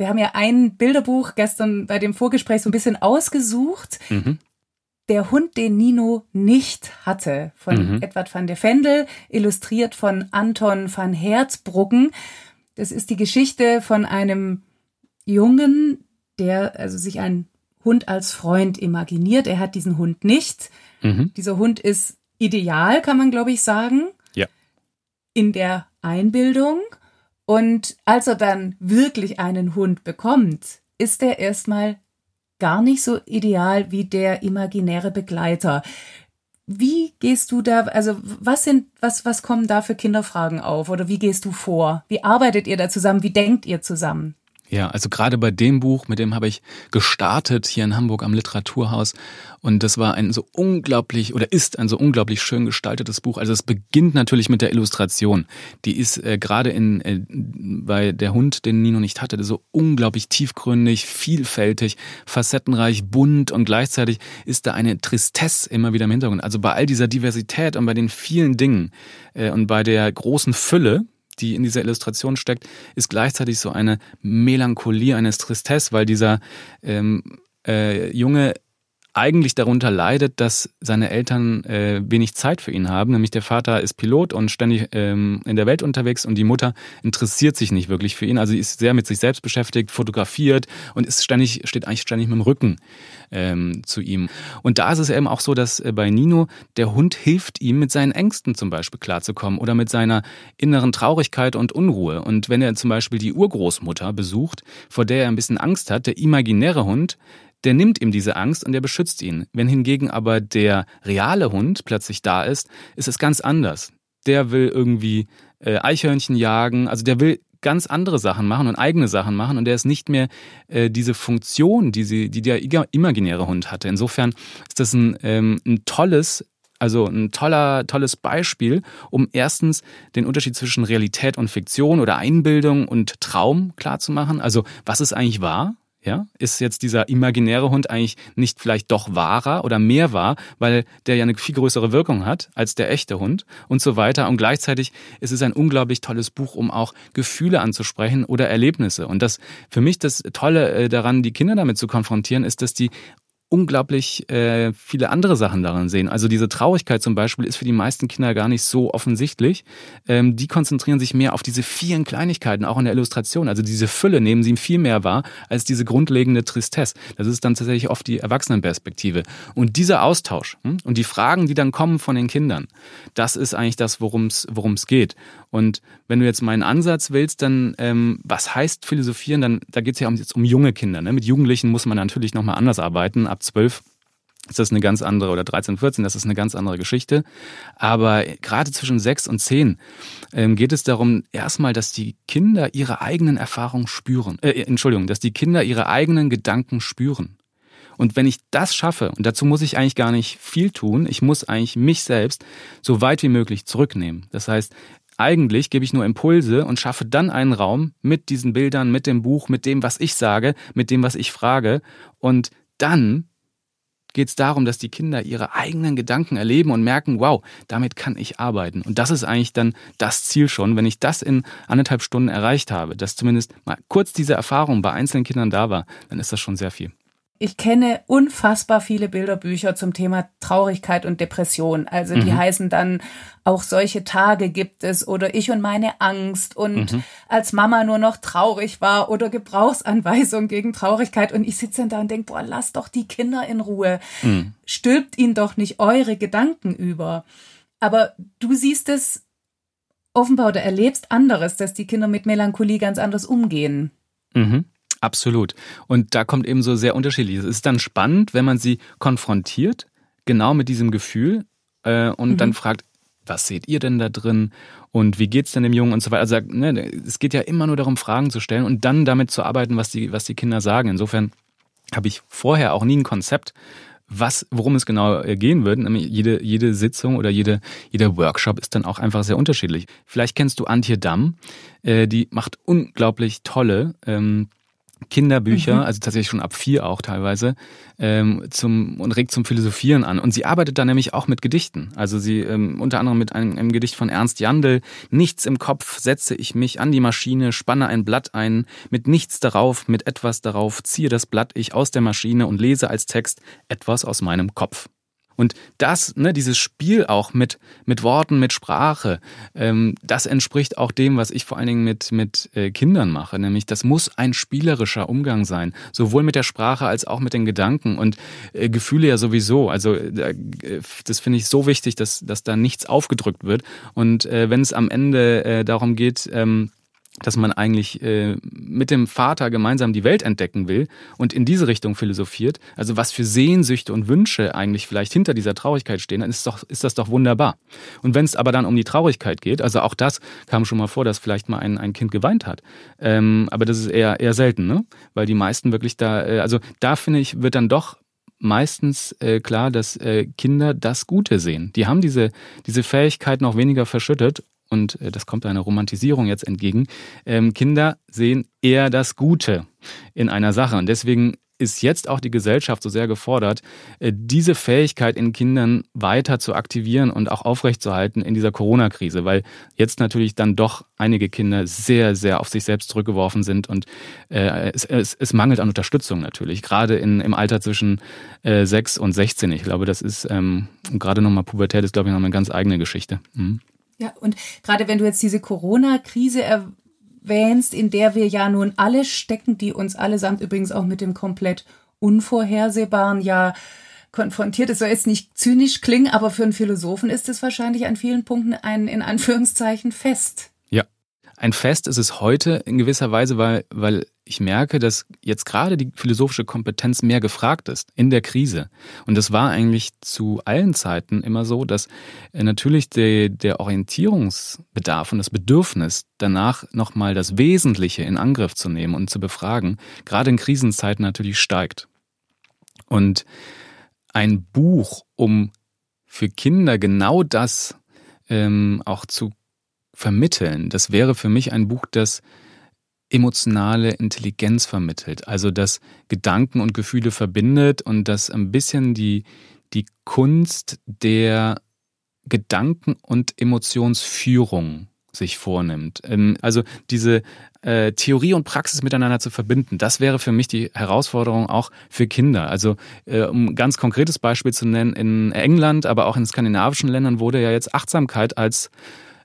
Wir haben ja ein Bilderbuch gestern bei dem Vorgespräch so ein bisschen ausgesucht. Mhm. Der Hund, den Nino nicht hatte, von mhm. Edward van der Vendel, illustriert von Anton van Herzbruggen. Das ist die Geschichte von einem Jungen, der also sich einen Hund als Freund imaginiert. Er hat diesen Hund nicht. Mhm. Dieser Hund ist ideal, kann man glaube ich sagen. Ja. In der Einbildung. Und als er dann wirklich einen Hund bekommt, ist er erstmal gar nicht so ideal wie der imaginäre Begleiter. Wie gehst du da, also was sind, was, was kommen da für Kinderfragen auf oder wie gehst du vor? Wie arbeitet ihr da zusammen? Wie denkt ihr zusammen? Ja, also gerade bei dem Buch, mit dem habe ich gestartet hier in Hamburg am Literaturhaus. Und das war ein so unglaublich oder ist ein so unglaublich schön gestaltetes Buch. Also es beginnt natürlich mit der Illustration. Die ist äh, gerade in äh, bei der Hund, den Nino nicht hatte, so unglaublich tiefgründig, vielfältig, facettenreich, bunt und gleichzeitig ist da eine Tristesse immer wieder im Hintergrund. Also bei all dieser Diversität und bei den vielen Dingen äh, und bei der großen Fülle, die in dieser Illustration steckt, ist gleichzeitig so eine Melancholie, eine Tristesse, weil dieser ähm, äh, Junge eigentlich darunter leidet, dass seine Eltern äh, wenig Zeit für ihn haben. Nämlich der Vater ist Pilot und ständig ähm, in der Welt unterwegs und die Mutter interessiert sich nicht wirklich für ihn. Also sie ist sehr mit sich selbst beschäftigt, fotografiert und ist ständig, steht eigentlich ständig mit dem Rücken ähm, zu ihm. Und da ist es eben auch so, dass äh, bei Nino der Hund hilft ihm, mit seinen Ängsten zum Beispiel klarzukommen oder mit seiner inneren Traurigkeit und Unruhe. Und wenn er zum Beispiel die Urgroßmutter besucht, vor der er ein bisschen Angst hat, der imaginäre Hund, der nimmt ihm diese Angst und der beschützt ihn. Wenn hingegen aber der reale Hund plötzlich da ist, ist es ganz anders. Der will irgendwie äh, Eichhörnchen jagen, also der will ganz andere Sachen machen und eigene Sachen machen und der ist nicht mehr äh, diese Funktion, die, sie, die der imaginäre Hund hatte. Insofern ist das ein, ähm, ein tolles also ein toller, tolles Beispiel, um erstens den Unterschied zwischen Realität und Fiktion oder Einbildung und Traum klarzumachen. Also was ist eigentlich wahr? Ja, ist jetzt dieser imaginäre Hund eigentlich nicht vielleicht doch wahrer oder mehr wahr, weil der ja eine viel größere Wirkung hat als der echte Hund und so weiter. Und gleichzeitig ist es ein unglaublich tolles Buch, um auch Gefühle anzusprechen oder Erlebnisse. Und das für mich das Tolle äh, daran, die Kinder damit zu konfrontieren, ist, dass die unglaublich äh, viele andere Sachen darin sehen. Also diese Traurigkeit zum Beispiel ist für die meisten Kinder gar nicht so offensichtlich. Ähm, die konzentrieren sich mehr auf diese vielen Kleinigkeiten, auch in der Illustration. Also diese Fülle nehmen sie viel mehr wahr als diese grundlegende Tristesse. Das ist dann tatsächlich oft die Erwachsenenperspektive. Und dieser Austausch hm, und die Fragen, die dann kommen von den Kindern, das ist eigentlich das, worum es worum es geht. Und wenn du jetzt meinen Ansatz willst, dann ähm, was heißt philosophieren? Dann da geht es ja um, jetzt um junge Kinder. Ne? Mit Jugendlichen muss man natürlich nochmal anders arbeiten. Ab zwölf ist das eine ganz andere, oder 13, 14, das ist eine ganz andere Geschichte. Aber gerade zwischen sechs und zehn ähm, geht es darum, erstmal, dass die Kinder ihre eigenen Erfahrungen spüren. Äh, Entschuldigung, dass die Kinder ihre eigenen Gedanken spüren. Und wenn ich das schaffe, und dazu muss ich eigentlich gar nicht viel tun, ich muss eigentlich mich selbst so weit wie möglich zurücknehmen. Das heißt, eigentlich gebe ich nur Impulse und schaffe dann einen Raum mit diesen Bildern, mit dem Buch, mit dem, was ich sage, mit dem, was ich frage. Und dann geht es darum, dass die Kinder ihre eigenen Gedanken erleben und merken, wow, damit kann ich arbeiten. Und das ist eigentlich dann das Ziel schon, wenn ich das in anderthalb Stunden erreicht habe, dass zumindest mal kurz diese Erfahrung bei einzelnen Kindern da war, dann ist das schon sehr viel. Ich kenne unfassbar viele Bilderbücher zum Thema Traurigkeit und Depression. Also die mhm. heißen dann auch solche Tage gibt es oder ich und meine Angst und mhm. als Mama nur noch traurig war oder Gebrauchsanweisung gegen Traurigkeit und ich sitze dann da und denke, boah, lasst doch die Kinder in Ruhe. Mhm. Stülpt ihnen doch nicht eure Gedanken über. Aber du siehst es offenbar oder erlebst anderes, dass die Kinder mit Melancholie ganz anders umgehen. Mhm. Absolut. Und da kommt eben so sehr unterschiedlich. Es ist dann spannend, wenn man sie konfrontiert, genau mit diesem Gefühl, äh, und mhm. dann fragt, was seht ihr denn da drin und wie geht's denn dem Jungen und so weiter. Also ne, es geht ja immer nur darum, Fragen zu stellen und dann damit zu arbeiten, was die, was die Kinder sagen. Insofern habe ich vorher auch nie ein Konzept, was, worum es genau äh, gehen wird. Nämlich jede, jede Sitzung oder jede, jeder Workshop ist dann auch einfach sehr unterschiedlich. Vielleicht kennst du Antje Damm, äh, die macht unglaublich tolle ähm, Kinderbücher, mhm. also tatsächlich schon ab vier auch teilweise, ähm, zum, und regt zum Philosophieren an. Und sie arbeitet da nämlich auch mit Gedichten. Also sie ähm, unter anderem mit einem, einem Gedicht von Ernst Jandl. Nichts im Kopf setze ich mich an die Maschine, spanne ein Blatt ein, mit nichts darauf, mit etwas darauf, ziehe das Blatt ich aus der Maschine und lese als Text etwas aus meinem Kopf. Und das, ne, dieses Spiel auch mit, mit Worten, mit Sprache, ähm, das entspricht auch dem, was ich vor allen Dingen mit, mit äh, Kindern mache. Nämlich, das muss ein spielerischer Umgang sein. Sowohl mit der Sprache als auch mit den Gedanken und äh, Gefühle ja sowieso. Also äh, das finde ich so wichtig, dass, dass da nichts aufgedrückt wird. Und äh, wenn es am Ende äh, darum geht, ähm, dass man eigentlich äh, mit dem Vater gemeinsam die Welt entdecken will und in diese Richtung philosophiert, also was für Sehnsüchte und Wünsche eigentlich vielleicht hinter dieser Traurigkeit stehen, dann ist, doch, ist das doch wunderbar. Und wenn es aber dann um die Traurigkeit geht, also auch das kam schon mal vor, dass vielleicht mal ein, ein Kind geweint hat, ähm, aber das ist eher, eher selten, ne? weil die meisten wirklich da, äh, also da finde ich, wird dann doch meistens äh, klar, dass äh, Kinder das Gute sehen. Die haben diese, diese Fähigkeit noch weniger verschüttet und äh, das kommt einer Romantisierung jetzt entgegen, ähm, Kinder sehen eher das Gute in einer Sache. Und deswegen ist jetzt auch die Gesellschaft so sehr gefordert, äh, diese Fähigkeit in Kindern weiter zu aktivieren und auch aufrechtzuerhalten in dieser Corona-Krise, weil jetzt natürlich dann doch einige Kinder sehr, sehr auf sich selbst zurückgeworfen sind und äh, es, es, es mangelt an Unterstützung natürlich, gerade in, im Alter zwischen äh, 6 und 16. Ich glaube, das ist ähm, gerade nochmal Pubertät ist, glaube ich, noch eine ganz eigene Geschichte. Mhm. Ja, und gerade wenn du jetzt diese Corona-Krise erwähnst, in der wir ja nun alle stecken, die uns allesamt übrigens auch mit dem komplett unvorhersehbaren ja konfrontiert. Es soll jetzt nicht zynisch klingen, aber für einen Philosophen ist es wahrscheinlich an vielen Punkten ein, in Anführungszeichen, Fest. Ein Fest ist es heute in gewisser Weise, weil, weil ich merke, dass jetzt gerade die philosophische Kompetenz mehr gefragt ist in der Krise. Und das war eigentlich zu allen Zeiten immer so, dass äh, natürlich der, der Orientierungsbedarf und das Bedürfnis danach nochmal das Wesentliche in Angriff zu nehmen und zu befragen, gerade in Krisenzeiten natürlich steigt. Und ein Buch, um für Kinder genau das ähm, auch zu vermitteln. Das wäre für mich ein Buch, das emotionale Intelligenz vermittelt. Also das Gedanken und Gefühle verbindet und das ein bisschen die, die Kunst der Gedanken- und Emotionsführung sich vornimmt. Ähm, also diese äh, Theorie und Praxis miteinander zu verbinden, das wäre für mich die Herausforderung auch für Kinder. Also äh, um ein ganz konkretes Beispiel zu nennen, in England, aber auch in skandinavischen Ländern wurde ja jetzt Achtsamkeit als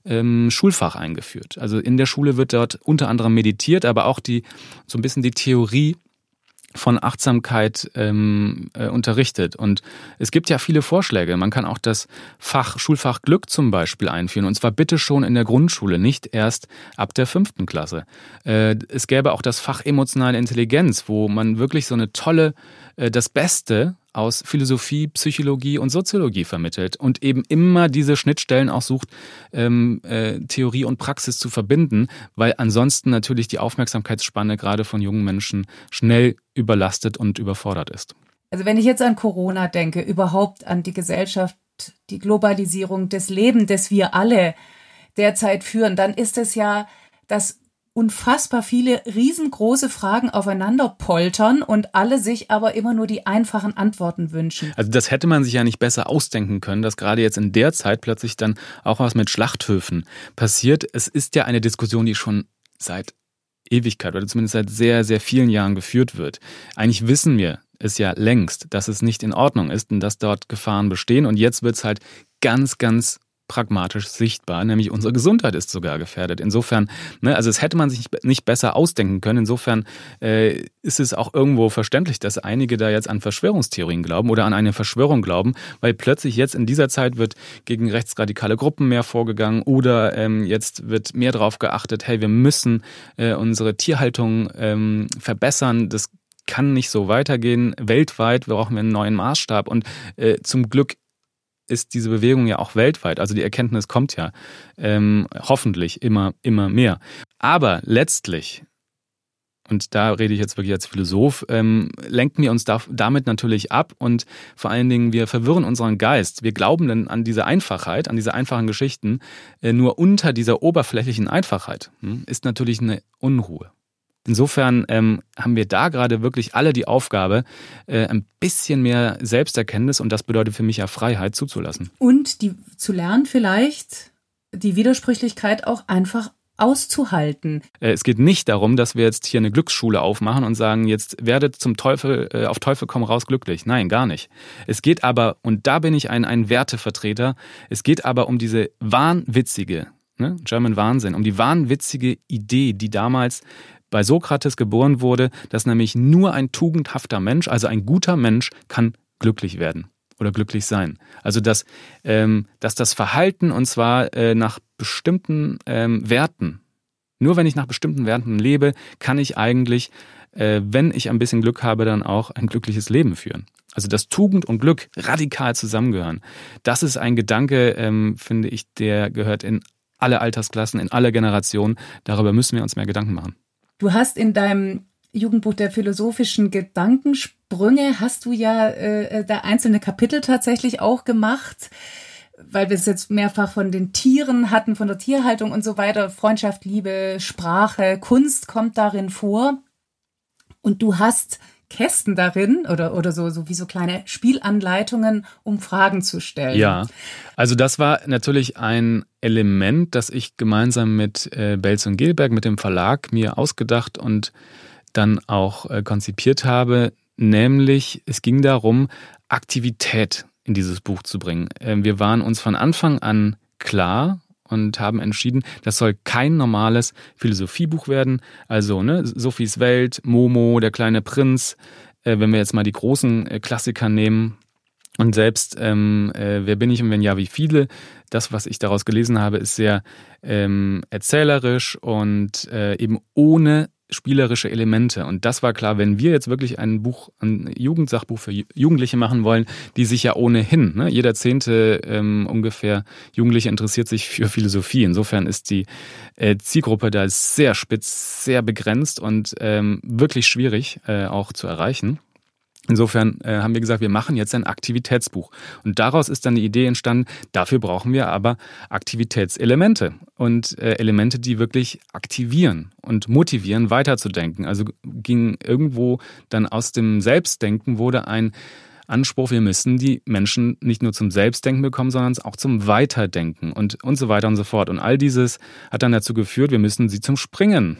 ähm, Schulfach eingeführt. Also in der Schule wird dort unter anderem meditiert, aber auch die so ein bisschen die Theorie von Achtsamkeit ähm, äh, unterrichtet. Und es gibt ja viele Vorschläge. Man kann auch das Fach, Schulfach Glück zum Beispiel einführen. Und zwar bitte schon in der Grundschule, nicht erst ab der fünften Klasse. Äh, es gäbe auch das Fach emotionale Intelligenz, wo man wirklich so eine tolle, äh, das Beste aus Philosophie, Psychologie und Soziologie vermittelt und eben immer diese Schnittstellen auch sucht, ähm, äh, Theorie und Praxis zu verbinden, weil ansonsten natürlich die Aufmerksamkeitsspanne gerade von jungen Menschen schnell überlastet und überfordert ist. Also wenn ich jetzt an Corona denke, überhaupt an die Gesellschaft, die Globalisierung, des Leben, das wir alle derzeit führen, dann ist es ja das unfassbar viele riesengroße Fragen aufeinander poltern und alle sich aber immer nur die einfachen Antworten wünschen. Also das hätte man sich ja nicht besser ausdenken können, dass gerade jetzt in der Zeit plötzlich dann auch was mit Schlachthöfen passiert. Es ist ja eine Diskussion, die schon seit Ewigkeit oder zumindest seit sehr, sehr vielen Jahren geführt wird. Eigentlich wissen wir es ja längst, dass es nicht in Ordnung ist und dass dort Gefahren bestehen. Und jetzt wird es halt ganz, ganz pragmatisch sichtbar, nämlich unsere Gesundheit ist sogar gefährdet. Insofern, ne, also es hätte man sich nicht besser ausdenken können. Insofern äh, ist es auch irgendwo verständlich, dass einige da jetzt an Verschwörungstheorien glauben oder an eine Verschwörung glauben, weil plötzlich jetzt in dieser Zeit wird gegen rechtsradikale Gruppen mehr vorgegangen oder ähm, jetzt wird mehr darauf geachtet, hey, wir müssen äh, unsere Tierhaltung ähm, verbessern. Das kann nicht so weitergehen. Weltweit brauchen wir einen neuen Maßstab und äh, zum Glück ist diese Bewegung ja auch weltweit. Also die Erkenntnis kommt ja ähm, hoffentlich immer, immer mehr. Aber letztlich, und da rede ich jetzt wirklich als Philosoph, ähm, lenken wir uns da, damit natürlich ab und vor allen Dingen wir verwirren unseren Geist. Wir glauben dann an diese Einfachheit, an diese einfachen Geschichten. Äh, nur unter dieser oberflächlichen Einfachheit hm, ist natürlich eine Unruhe. Insofern ähm, haben wir da gerade wirklich alle die Aufgabe, äh, ein bisschen mehr Selbsterkenntnis und das bedeutet für mich ja Freiheit zuzulassen. Und die zu lernen vielleicht die Widersprüchlichkeit auch einfach auszuhalten. Äh, es geht nicht darum, dass wir jetzt hier eine Glücksschule aufmachen und sagen, jetzt werdet zum Teufel, äh, auf Teufel komm raus glücklich. Nein, gar nicht. Es geht aber, und da bin ich ein, ein Wertevertreter, es geht aber um diese wahnwitzige, ne, German Wahnsinn, um die wahnwitzige Idee, die damals bei Sokrates geboren wurde, dass nämlich nur ein tugendhafter Mensch, also ein guter Mensch, kann glücklich werden oder glücklich sein. Also dass, ähm, dass das Verhalten und zwar äh, nach bestimmten ähm, Werten, nur wenn ich nach bestimmten Werten lebe, kann ich eigentlich, äh, wenn ich ein bisschen Glück habe, dann auch ein glückliches Leben führen. Also dass Tugend und Glück radikal zusammengehören. Das ist ein Gedanke, ähm, finde ich, der gehört in alle Altersklassen, in alle Generationen. Darüber müssen wir uns mehr Gedanken machen. Du hast in deinem Jugendbuch der philosophischen Gedankensprünge, hast du ja äh, da einzelne Kapitel tatsächlich auch gemacht, weil wir es jetzt mehrfach von den Tieren hatten, von der Tierhaltung und so weiter. Freundschaft, Liebe, Sprache, Kunst kommt darin vor. Und du hast Kästen darin oder, oder so, so wie so kleine Spielanleitungen, um Fragen zu stellen. Ja, also das war natürlich ein Element, das ich gemeinsam mit äh, Belz und Gilberg, mit dem Verlag, mir ausgedacht und dann auch äh, konzipiert habe. Nämlich, es ging darum, Aktivität in dieses Buch zu bringen. Äh, wir waren uns von Anfang an klar, und haben entschieden, das soll kein normales Philosophiebuch werden. Also ne, Sophies Welt, Momo, der kleine Prinz, äh, wenn wir jetzt mal die großen äh, Klassiker nehmen. Und selbst ähm, äh, Wer bin ich und wenn ja, wie viele? Das, was ich daraus gelesen habe, ist sehr ähm, erzählerisch und äh, eben ohne spielerische Elemente. Und das war klar, wenn wir jetzt wirklich ein Buch, ein Jugendsachbuch für Jugendliche machen wollen, die sich ja ohnehin, ne, jeder zehnte ähm, ungefähr Jugendliche interessiert sich für Philosophie. Insofern ist die äh, Zielgruppe da sehr spitz, sehr begrenzt und ähm, wirklich schwierig äh, auch zu erreichen. Insofern äh, haben wir gesagt, wir machen jetzt ein Aktivitätsbuch. Und daraus ist dann die Idee entstanden, dafür brauchen wir aber Aktivitätselemente und äh, Elemente, die wirklich aktivieren und motivieren, weiterzudenken. Also ging irgendwo dann aus dem Selbstdenken wurde ein Anspruch, wir müssen die Menschen nicht nur zum Selbstdenken bekommen, sondern auch zum Weiterdenken und, und so weiter und so fort. Und all dieses hat dann dazu geführt, wir müssen sie zum Springen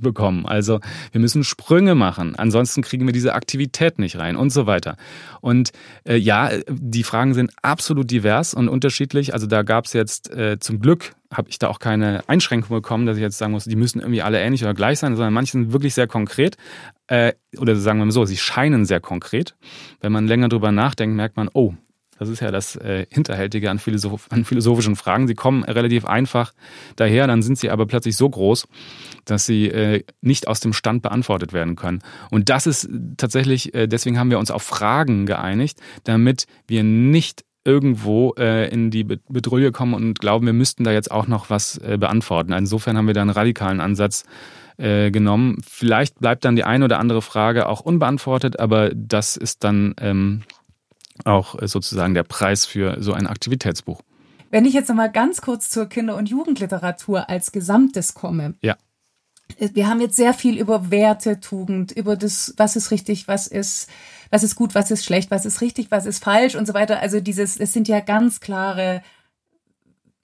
bekommen. Also wir müssen Sprünge machen. Ansonsten kriegen wir diese Aktivität nicht rein und so weiter. Und äh, ja, die Fragen sind absolut divers und unterschiedlich. Also da gab es jetzt äh, zum Glück habe ich da auch keine Einschränkung bekommen, dass ich jetzt sagen muss, die müssen irgendwie alle ähnlich oder gleich sein, sondern manche sind wirklich sehr konkret. Äh, oder sagen wir mal so, sie scheinen sehr konkret. Wenn man länger drüber nachdenkt, merkt man, oh, das ist ja das äh, Hinterhältige an, Philosoph an philosophischen Fragen. Sie kommen relativ einfach daher, dann sind sie aber plötzlich so groß, dass sie äh, nicht aus dem Stand beantwortet werden können. Und das ist tatsächlich, äh, deswegen haben wir uns auf Fragen geeinigt, damit wir nicht irgendwo äh, in die Bedrulle kommen und glauben, wir müssten da jetzt auch noch was äh, beantworten. Insofern haben wir da einen radikalen Ansatz äh, genommen. Vielleicht bleibt dann die eine oder andere Frage auch unbeantwortet, aber das ist dann ähm, auch sozusagen der Preis für so ein Aktivitätsbuch. Wenn ich jetzt nochmal ganz kurz zur Kinder- und Jugendliteratur als Gesamtes komme. Ja. Wir haben jetzt sehr viel über Werte, Tugend, über das, was ist richtig, was ist, was ist gut, was ist schlecht, was ist richtig, was ist falsch und so weiter. Also dieses, es sind ja ganz klare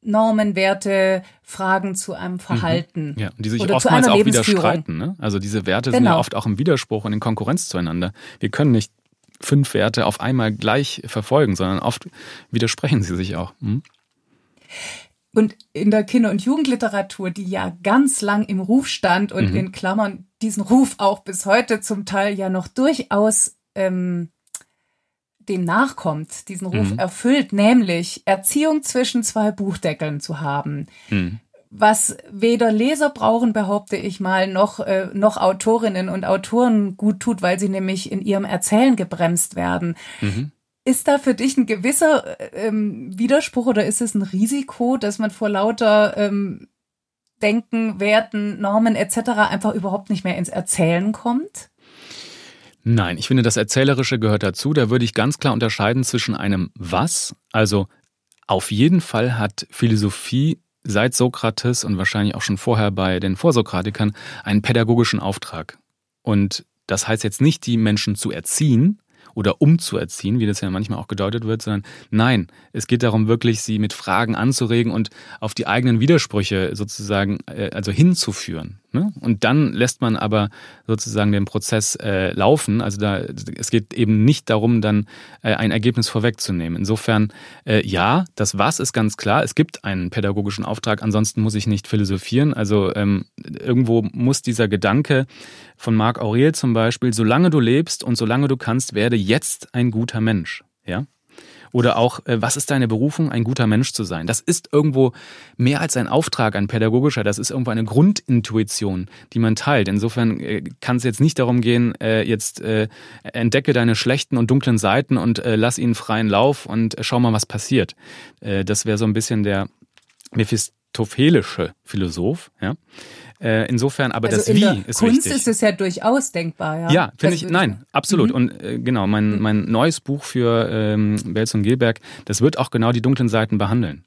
Normen, Werte, Fragen zu einem Verhalten. Mhm. Ja, und die sich oftmals auch widerstreiten. Ne? Also diese Werte genau. sind ja genau. oft auch im Widerspruch und in Konkurrenz zueinander. Wir können nicht fünf Werte auf einmal gleich verfolgen, sondern oft widersprechen sie sich auch. Hm? Und in der Kinder- und Jugendliteratur, die ja ganz lang im Ruf stand und mhm. in Klammern diesen Ruf auch bis heute zum Teil ja noch durchaus ähm, dem nachkommt, diesen Ruf mhm. erfüllt, nämlich Erziehung zwischen zwei Buchdeckeln zu haben. Mhm was weder Leser brauchen, behaupte ich mal, noch, äh, noch Autorinnen und Autoren gut tut, weil sie nämlich in ihrem Erzählen gebremst werden. Mhm. Ist da für dich ein gewisser ähm, Widerspruch oder ist es ein Risiko, dass man vor lauter ähm, Denken, Werten, Normen etc. einfach überhaupt nicht mehr ins Erzählen kommt? Nein, ich finde, das Erzählerische gehört dazu. Da würde ich ganz klar unterscheiden zwischen einem Was, also auf jeden Fall hat Philosophie seit Sokrates und wahrscheinlich auch schon vorher bei den Vorsokratikern einen pädagogischen Auftrag. Und das heißt jetzt nicht, die Menschen zu erziehen, oder umzuerziehen, wie das ja manchmal auch gedeutet wird, sondern nein, es geht darum, wirklich sie mit Fragen anzuregen und auf die eigenen Widersprüche sozusagen äh, also hinzuführen. Ne? Und dann lässt man aber sozusagen den Prozess äh, laufen. Also da es geht eben nicht darum, dann äh, ein Ergebnis vorwegzunehmen. Insofern äh, ja, das was ist ganz klar. Es gibt einen pädagogischen Auftrag. Ansonsten muss ich nicht philosophieren. Also ähm, irgendwo muss dieser Gedanke von Marc Aurel zum Beispiel: Solange du lebst und solange du kannst, werde jetzt ein guter Mensch. Ja. Oder auch, äh, was ist deine Berufung, ein guter Mensch zu sein? Das ist irgendwo mehr als ein Auftrag, ein pädagogischer. Das ist irgendwo eine Grundintuition, die man teilt. Insofern äh, kann es jetzt nicht darum gehen, äh, jetzt entdecke deine schlechten und dunklen Seiten und lass ihnen freien Lauf und schau mal, was passiert. Das wäre so ein bisschen der mephistophelische Philosoph. Ja? Äh, insofern, aber also das Wie ist Kunst wichtig. ist es ja durchaus denkbar. Ja, ja finde ich, nein, absolut. Mhm. Und äh, genau, mein, mhm. mein neues Buch für ähm, Belz und Gilberg, das wird auch genau die dunklen Seiten behandeln.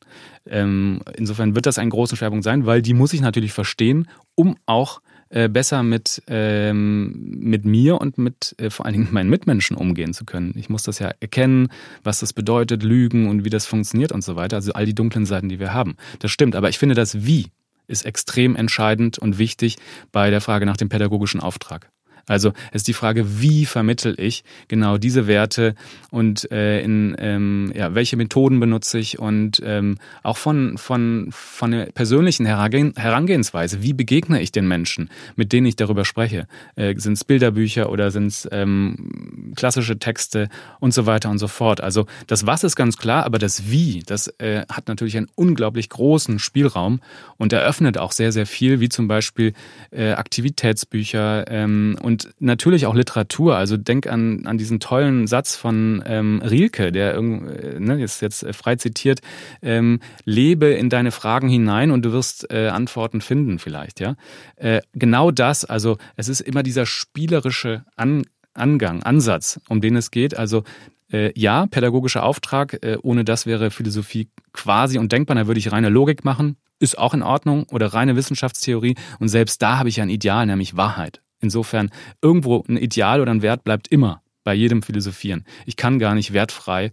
Ähm, insofern wird das ein großer Schwerpunkt sein, weil die muss ich natürlich verstehen, um auch äh, besser mit, ähm, mit mir und mit äh, vor allen Dingen meinen Mitmenschen umgehen zu können. Ich muss das ja erkennen, was das bedeutet, Lügen und wie das funktioniert und so weiter. Also all die dunklen Seiten, die wir haben. Das stimmt, aber ich finde das Wie ist extrem entscheidend und wichtig bei der Frage nach dem pädagogischen Auftrag. Also es ist die Frage, wie vermittel ich genau diese Werte und äh, in ähm, ja, welche Methoden benutze ich und ähm, auch von, von, von der persönlichen Herangehensweise, wie begegne ich den Menschen, mit denen ich darüber spreche. Äh, sind es Bilderbücher oder sind es ähm, klassische Texte und so weiter und so fort. Also das Was ist ganz klar, aber das Wie, das äh, hat natürlich einen unglaublich großen Spielraum und eröffnet auch sehr, sehr viel, wie zum Beispiel äh, Aktivitätsbücher ähm, und natürlich auch Literatur. Also denk an, an diesen tollen Satz von ähm, Rilke, der äh, ne, ist jetzt frei zitiert, ähm, lebe in deine Fragen hinein und du wirst äh, Antworten finden vielleicht. Ja, äh, Genau das, also es ist immer dieser spielerische An Angang, Ansatz, um den es geht. Also äh, ja, pädagogischer Auftrag, äh, ohne das wäre Philosophie quasi undenkbar, da würde ich reine Logik machen, ist auch in Ordnung, oder reine Wissenschaftstheorie. Und selbst da habe ich ein Ideal, nämlich Wahrheit. Insofern, irgendwo ein Ideal oder ein Wert bleibt immer bei jedem Philosophieren. Ich kann gar nicht wertfrei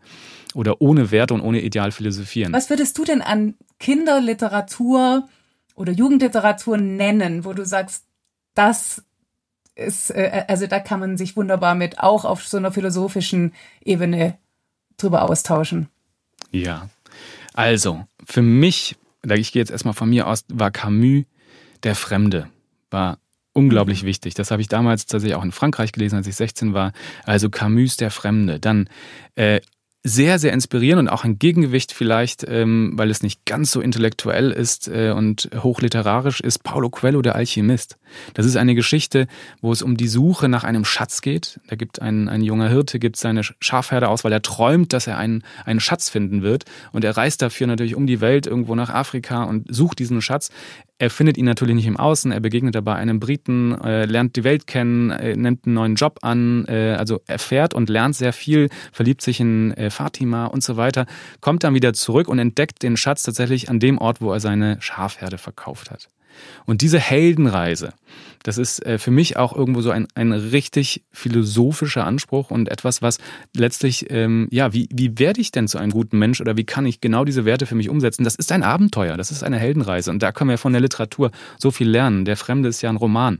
oder ohne Wert und ohne Ideal philosophieren. Was würdest du denn an Kinderliteratur oder Jugendliteratur nennen, wo du sagst, das ist, äh, also da kann man sich wunderbar mit auch auf so einer philosophischen Ebene drüber austauschen. Ja, also für mich, ich gehe jetzt erstmal von mir aus, war Camus der Fremde, war unglaublich wichtig. Das habe ich damals tatsächlich auch in Frankreich gelesen, als ich 16 war. Also Camus der Fremde. Dann äh, sehr, sehr inspirierend und auch ein Gegengewicht vielleicht, ähm, weil es nicht ganz so intellektuell ist äh, und hochliterarisch ist, Paulo Coelho, der Alchemist. Das ist eine Geschichte, wo es um die Suche nach einem Schatz geht. Da gibt ein, ein junger Hirte, gibt seine Schafherde aus, weil er träumt, dass er einen, einen Schatz finden wird. Und er reist dafür natürlich um die Welt, irgendwo nach Afrika und sucht diesen Schatz. Er findet ihn natürlich nicht im Außen, er begegnet dabei einem Briten, äh, lernt die Welt kennen, äh, nimmt einen neuen Job an, äh, also erfährt und lernt sehr viel, verliebt sich in äh, Fatima und so weiter, kommt dann wieder zurück und entdeckt den Schatz tatsächlich an dem Ort, wo er seine Schafherde verkauft hat. Und diese Heldenreise, das ist äh, für mich auch irgendwo so ein, ein richtig philosophischer Anspruch und etwas, was letztlich, ähm, ja, wie, wie werde ich denn zu einem guten Mensch oder wie kann ich genau diese Werte für mich umsetzen? Das ist ein Abenteuer, das ist eine Heldenreise und da können wir von der Literatur so viel lernen. Der Fremde ist ja ein Roman.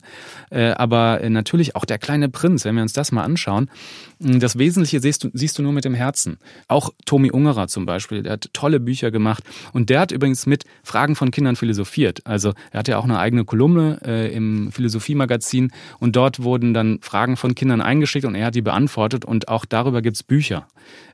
Äh, aber äh, natürlich auch der kleine Prinz, wenn wir uns das mal anschauen, das Wesentliche siehst du, siehst du nur mit dem Herzen. Auch Tomi Ungerer zum Beispiel, der hat tolle Bücher gemacht und der hat übrigens mit Fragen von Kindern philosophiert. Also er hat ja auch eine eigene Kolumne äh, im Philosophiemagazin und dort wurden dann Fragen von Kindern eingeschickt und er hat die beantwortet und auch darüber gibt's Bücher.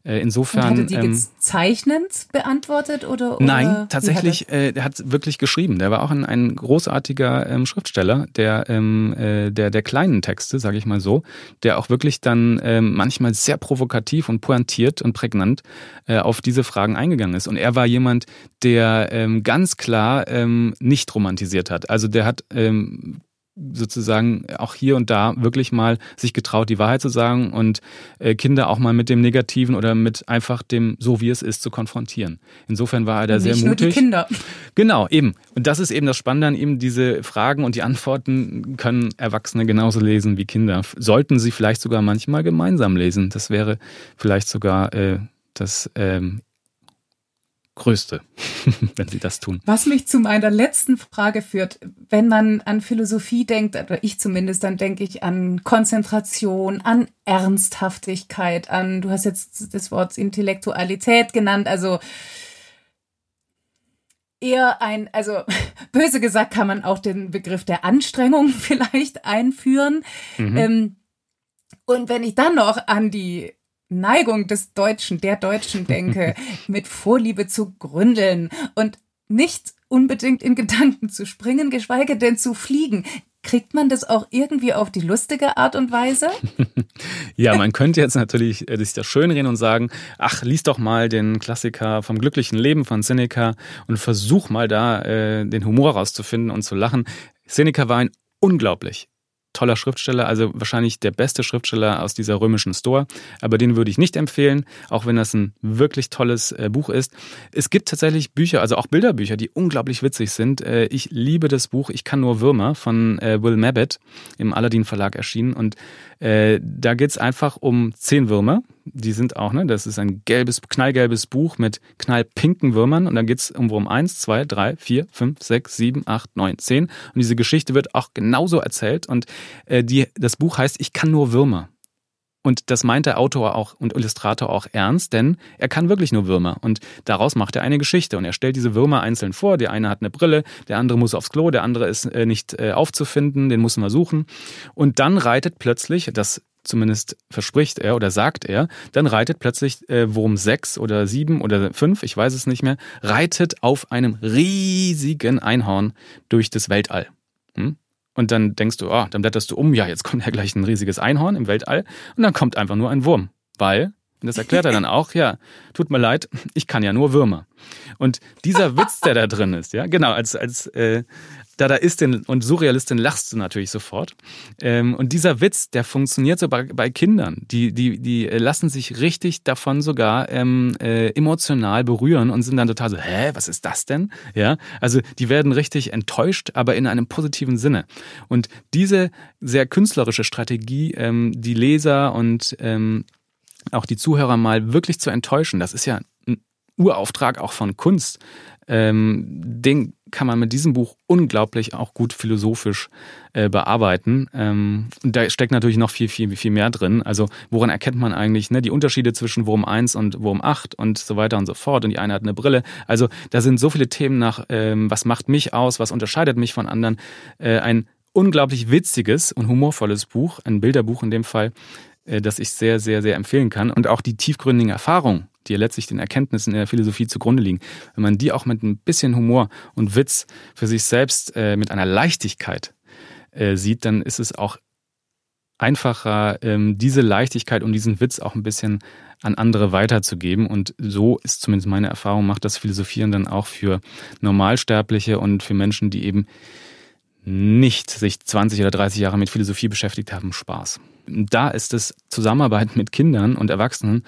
Äh, insofern. Und hat er die ähm, zeichnend beantwortet oder? oder nein, tatsächlich, er? äh, der hat wirklich geschrieben. Der war auch ein, ein großartiger ähm, Schriftsteller, der, ähm, äh, der der kleinen Texte, sage ich mal so, der auch wirklich dann ähm, manchmal sehr provokativ und pointiert und prägnant äh, auf diese Fragen eingegangen ist. Und er war jemand, der ähm, ganz klar ähm, nicht romantisiert hat. Also der hat ähm, sozusagen auch hier und da wirklich mal sich getraut, die Wahrheit zu sagen und äh, Kinder auch mal mit dem Negativen oder mit einfach dem so wie es ist zu konfrontieren. Insofern war er da sehr mutig. Nur die Kinder. [LAUGHS] Genau, eben. Und das ist eben das Spannende an ihm, diese Fragen und die Antworten können Erwachsene genauso lesen wie Kinder. Sollten sie vielleicht sogar manchmal gemeinsam lesen. Das wäre vielleicht sogar äh, das ähm, Größte, [LAUGHS] wenn sie das tun. Was mich zu meiner letzten Frage führt, wenn man an Philosophie denkt, oder ich zumindest, dann denke ich an Konzentration, an Ernsthaftigkeit, an, du hast jetzt das Wort Intellektualität genannt, also eher ein, also [LAUGHS] böse gesagt kann man auch den Begriff der Anstrengung [LAUGHS] vielleicht einführen. Mhm. Ähm, und wenn ich dann noch an die Neigung des Deutschen, der Deutschen denke, [LAUGHS] mit Vorliebe zu gründeln und nicht unbedingt in Gedanken zu springen, geschweige denn zu fliegen. Kriegt man das auch irgendwie auf die lustige Art und Weise? [LAUGHS] ja, man könnte jetzt natürlich äh, sich das schönreden und sagen, ach, lies doch mal den Klassiker vom glücklichen Leben von Seneca und versuch mal da äh, den Humor rauszufinden und zu lachen. Seneca war ein unglaublich toller Schriftsteller, also wahrscheinlich der beste Schriftsteller aus dieser römischen Store, aber den würde ich nicht empfehlen, auch wenn das ein wirklich tolles äh, Buch ist. Es gibt tatsächlich Bücher, also auch Bilderbücher, die unglaublich witzig sind. Äh, ich liebe das Buch Ich kann nur Würmer von äh, Will Mabbott im Aladdin Verlag erschienen und äh, da geht's einfach um zehn Würmer, die sind auch, ne, das ist ein gelbes, knallgelbes Buch mit knallpinken Würmern. Und dann geht's um Wurm 1, 2, 3, 4, 5, 6, 7, 8, 9, 10 und diese Geschichte wird auch genauso erzählt. Und äh, die, das Buch heißt Ich kann nur Würmer. Und das meint der Autor auch und Illustrator auch ernst, denn er kann wirklich nur Würmer. Und daraus macht er eine Geschichte. Und er stellt diese Würmer einzeln vor. Der eine hat eine Brille, der andere muss aufs Klo, der andere ist äh, nicht äh, aufzufinden, den muss man suchen. Und dann reitet plötzlich, das zumindest verspricht er oder sagt er, dann reitet plötzlich äh, Wurm 6 oder 7 oder 5, ich weiß es nicht mehr, reitet auf einem riesigen Einhorn durch das Weltall. Hm? Und dann denkst du, oh, dann blätterst du um, ja, jetzt kommt ja gleich ein riesiges Einhorn im Weltall. Und dann kommt einfach nur ein Wurm, weil und das erklärt er dann auch, ja, tut mir leid, ich kann ja nur Würmer. Und dieser Witz, der da drin ist, ja, genau, als, als, äh, Dadaistin und Surrealistin lachst du natürlich sofort. Ähm, und dieser Witz, der funktioniert so bei, bei Kindern. Die, die, die lassen sich richtig davon sogar ähm, äh, emotional berühren und sind dann total so, hä, was ist das denn? Ja, also die werden richtig enttäuscht, aber in einem positiven Sinne. Und diese sehr künstlerische Strategie, ähm, die Leser und ähm, auch die Zuhörer mal wirklich zu enttäuschen, das ist ja ein Urauftrag auch von Kunst. Ähm, den kann man mit diesem Buch unglaublich auch gut philosophisch äh, bearbeiten. Ähm, und da steckt natürlich noch viel, viel, viel mehr drin. Also woran erkennt man eigentlich ne, die Unterschiede zwischen Wurm 1 und Wurm 8 und so weiter und so fort. Und die eine hat eine Brille. Also da sind so viele Themen nach, ähm, was macht mich aus, was unterscheidet mich von anderen. Äh, ein unglaublich witziges und humorvolles Buch, ein Bilderbuch in dem Fall, das ich sehr, sehr, sehr empfehlen kann. Und auch die tiefgründigen Erfahrungen, die ja letztlich den Erkenntnissen in der Philosophie zugrunde liegen, wenn man die auch mit ein bisschen Humor und Witz für sich selbst äh, mit einer Leichtigkeit äh, sieht, dann ist es auch einfacher, ähm, diese Leichtigkeit und diesen Witz auch ein bisschen an andere weiterzugeben. Und so ist zumindest meine Erfahrung, macht das Philosophieren dann auch für Normalsterbliche und für Menschen, die eben nicht sich 20 oder 30 Jahre mit Philosophie beschäftigt haben, Spaß. Da ist das Zusammenarbeit mit Kindern und Erwachsenen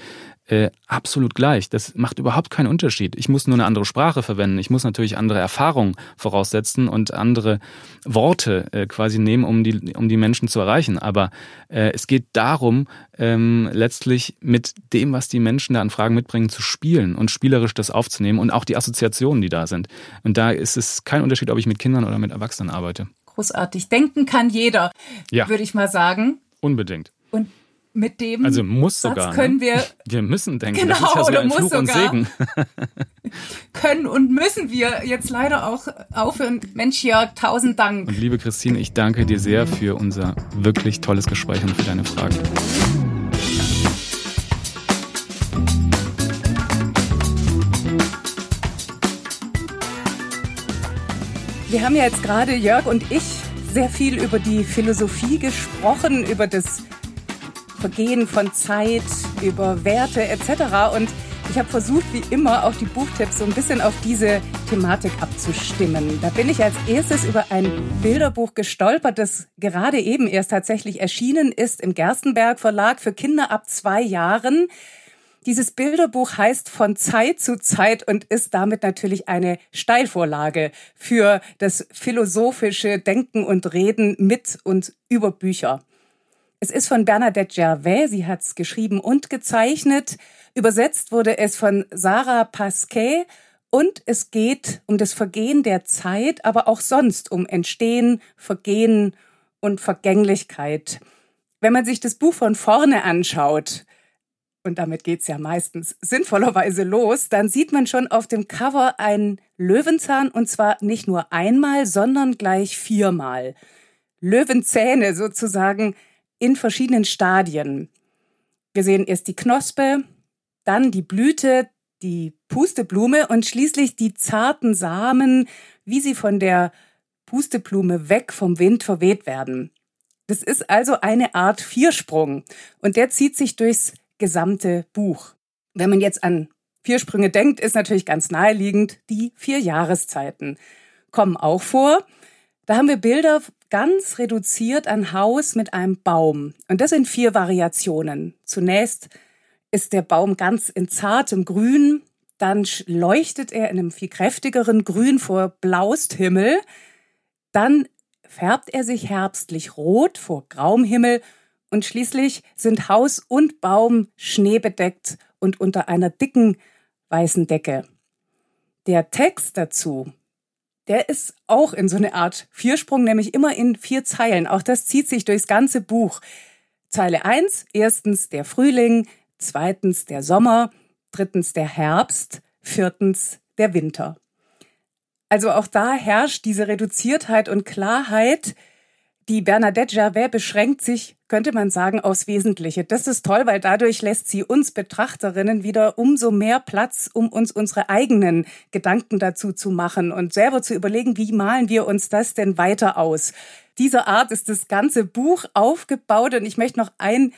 äh, absolut gleich. Das macht überhaupt keinen Unterschied. Ich muss nur eine andere Sprache verwenden. Ich muss natürlich andere Erfahrungen voraussetzen und andere Worte äh, quasi nehmen, um die, um die Menschen zu erreichen. Aber äh, es geht darum, ähm, letztlich mit dem, was die Menschen da an Fragen mitbringen, zu spielen und spielerisch das aufzunehmen und auch die Assoziationen, die da sind. Und da ist es kein Unterschied, ob ich mit Kindern oder mit Erwachsenen arbeite. Großartig. Denken kann jeder, ja. würde ich mal sagen. Unbedingt. Und mit dem also muss sogar, Satz können wir. Ne? Wir müssen denken. Genau, das ist ja sogar ein Fluch sogar, und Segen. [LAUGHS] können und müssen wir jetzt leider auch aufhören. Mensch, Jörg, tausend Dank. Und liebe Christine, ich danke dir sehr für unser wirklich tolles Gespräch und für deine Fragen. Wir haben ja jetzt gerade, Jörg und ich, sehr viel über die Philosophie gesprochen, über das Vergehen von Zeit, über Werte etc. Und ich habe versucht, wie immer, auch die Buchtipps so ein bisschen auf diese Thematik abzustimmen. Da bin ich als erstes über ein Bilderbuch gestolpert, das gerade eben erst tatsächlich erschienen ist im Gerstenberg Verlag für Kinder ab zwei Jahren. Dieses Bilderbuch heißt von Zeit zu Zeit und ist damit natürlich eine Steilvorlage für das philosophische Denken und Reden mit und über Bücher. Es ist von Bernadette Gervais, sie hat es geschrieben und gezeichnet. Übersetzt wurde es von Sarah Pasquet und es geht um das Vergehen der Zeit, aber auch sonst um Entstehen, Vergehen und Vergänglichkeit. Wenn man sich das Buch von vorne anschaut, und damit geht's ja meistens sinnvollerweise los, dann sieht man schon auf dem Cover einen Löwenzahn und zwar nicht nur einmal, sondern gleich viermal. Löwenzähne sozusagen in verschiedenen Stadien. Wir sehen erst die Knospe, dann die Blüte, die Pusteblume und schließlich die zarten Samen, wie sie von der Pusteblume weg vom Wind verweht werden. Das ist also eine Art Viersprung und der zieht sich durchs gesamte Buch. Wenn man jetzt an Viersprünge denkt, ist natürlich ganz naheliegend, die vier Jahreszeiten kommen auch vor. Da haben wir Bilder ganz reduziert an Haus mit einem Baum. Und das sind vier Variationen. Zunächst ist der Baum ganz in zartem Grün, dann leuchtet er in einem viel kräftigeren Grün vor blauest Himmel, dann färbt er sich herbstlich rot vor grauem Himmel und schließlich sind Haus und Baum schneebedeckt und unter einer dicken weißen Decke. Der Text dazu der ist auch in so eine Art Viersprung, nämlich immer in vier Zeilen. Auch das zieht sich durchs ganze Buch. Zeile eins: erstens der Frühling, zweitens der Sommer, drittens der Herbst, viertens der Winter. Also auch da herrscht diese Reduziertheit und Klarheit, die Bernadette Gervais beschränkt sich, könnte man sagen, aufs Wesentliche. Das ist toll, weil dadurch lässt sie uns Betrachterinnen wieder umso mehr Platz, um uns unsere eigenen Gedanken dazu zu machen und selber zu überlegen, wie malen wir uns das denn weiter aus. Dieser Art ist das ganze Buch aufgebaut und ich möchte noch ein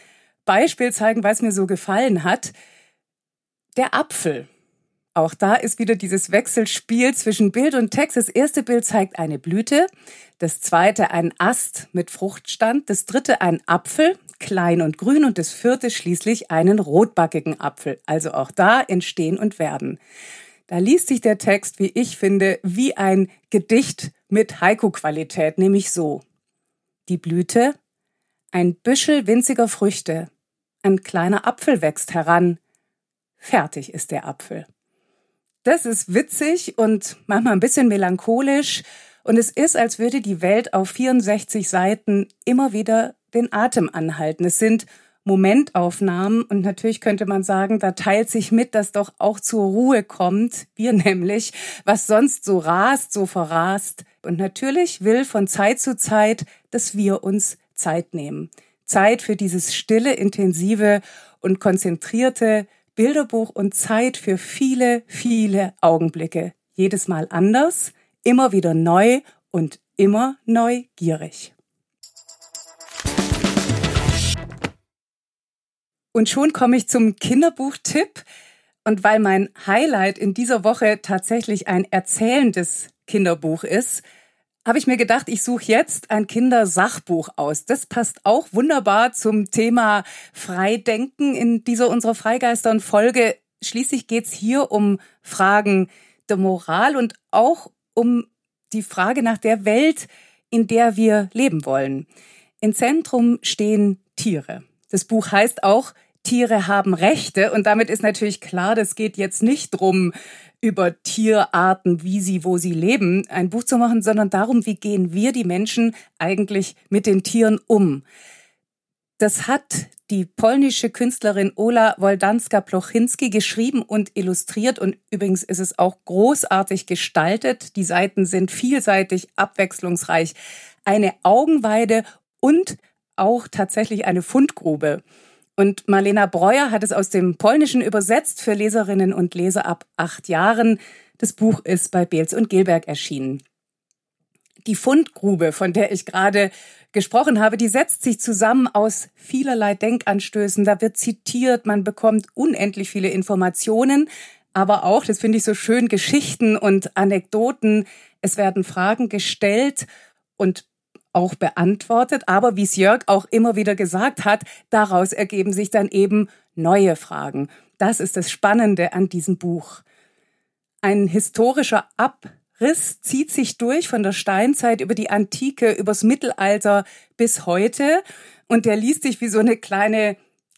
Beispiel zeigen, es mir so gefallen hat. Der Apfel. Auch da ist wieder dieses Wechselspiel zwischen Bild und Text. Das erste Bild zeigt eine Blüte, das zweite ein Ast mit Fruchtstand, das dritte ein Apfel, klein und grün und das vierte schließlich einen rotbackigen Apfel. Also auch da entstehen und werden. Da liest sich der Text, wie ich finde, wie ein Gedicht mit Haiku-Qualität, nämlich so. Die Blüte, ein Büschel winziger Früchte, ein kleiner Apfel wächst heran. Fertig ist der Apfel. Das ist witzig und manchmal ein bisschen melancholisch. Und es ist, als würde die Welt auf 64 Seiten immer wieder den Atem anhalten. Es sind Momentaufnahmen und natürlich könnte man sagen, da teilt sich mit, dass doch auch zur Ruhe kommt, wir nämlich, was sonst so rast, so verrast. Und natürlich will von Zeit zu Zeit, dass wir uns Zeit nehmen. Zeit für dieses stille, intensive und konzentrierte Bilderbuch und Zeit für viele, viele Augenblicke. Jedes Mal anders, immer wieder neu und immer neugierig. Und schon komme ich zum Kinderbuchtipp. Und weil mein Highlight in dieser Woche tatsächlich ein erzählendes Kinderbuch ist, habe ich mir gedacht, ich suche jetzt ein Kindersachbuch aus. Das passt auch wunderbar zum Thema Freidenken in dieser unserer Freigeistern Folge. Schließlich geht's hier um Fragen der Moral und auch um die Frage nach der Welt, in der wir leben wollen. Im Zentrum stehen Tiere. Das Buch heißt auch Tiere haben Rechte und damit ist natürlich klar, das geht jetzt nicht drum, über Tierarten, wie sie, wo sie leben, ein Buch zu machen, sondern darum, wie gehen wir die Menschen eigentlich mit den Tieren um. Das hat die polnische Künstlerin Ola Woldanska-Plochinski geschrieben und illustriert und übrigens ist es auch großartig gestaltet. Die Seiten sind vielseitig, abwechslungsreich, eine Augenweide und auch tatsächlich eine Fundgrube. Und Marlena Breuer hat es aus dem Polnischen übersetzt für Leserinnen und Leser ab acht Jahren. Das Buch ist bei Beels und Gilberg erschienen. Die Fundgrube, von der ich gerade gesprochen habe, die setzt sich zusammen aus vielerlei Denkanstößen. Da wird zitiert, man bekommt unendlich viele Informationen, aber auch, das finde ich so schön, Geschichten und Anekdoten. Es werden Fragen gestellt und auch beantwortet. Aber wie es Jörg auch immer wieder gesagt hat, daraus ergeben sich dann eben neue Fragen. Das ist das Spannende an diesem Buch. Ein historischer Abriss zieht sich durch von der Steinzeit über die Antike, übers Mittelalter bis heute. Und der liest sich wie so eine kleine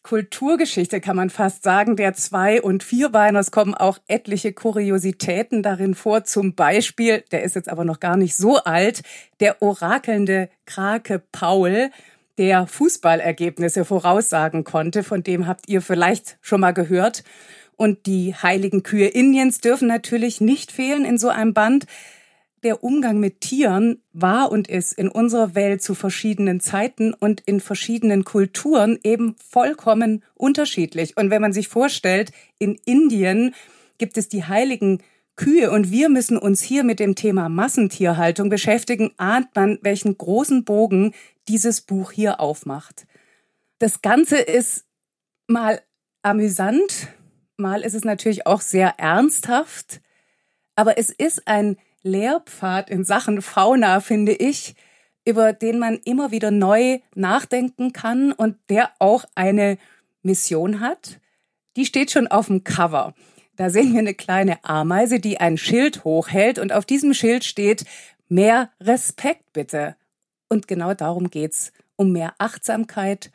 Kulturgeschichte, kann man fast sagen, der Zwei- und Vierbeiners kommen auch etliche Kuriositäten darin vor. Zum Beispiel, der ist jetzt aber noch gar nicht so alt, der orakelnde Krake Paul, der Fußballergebnisse voraussagen konnte. Von dem habt ihr vielleicht schon mal gehört. Und die heiligen Kühe Indiens dürfen natürlich nicht fehlen in so einem Band der Umgang mit Tieren war und ist in unserer Welt zu verschiedenen Zeiten und in verschiedenen Kulturen eben vollkommen unterschiedlich. Und wenn man sich vorstellt, in Indien gibt es die heiligen Kühe und wir müssen uns hier mit dem Thema Massentierhaltung beschäftigen, ahnt man, welchen großen Bogen dieses Buch hier aufmacht. Das Ganze ist mal amüsant, mal ist es natürlich auch sehr ernsthaft, aber es ist ein Lehrpfad in Sachen Fauna, finde ich, über den man immer wieder neu nachdenken kann und der auch eine Mission hat. Die steht schon auf dem Cover. Da sehen wir eine kleine Ameise, die ein Schild hochhält und auf diesem Schild steht mehr Respekt bitte. Und genau darum geht's. Um mehr Achtsamkeit,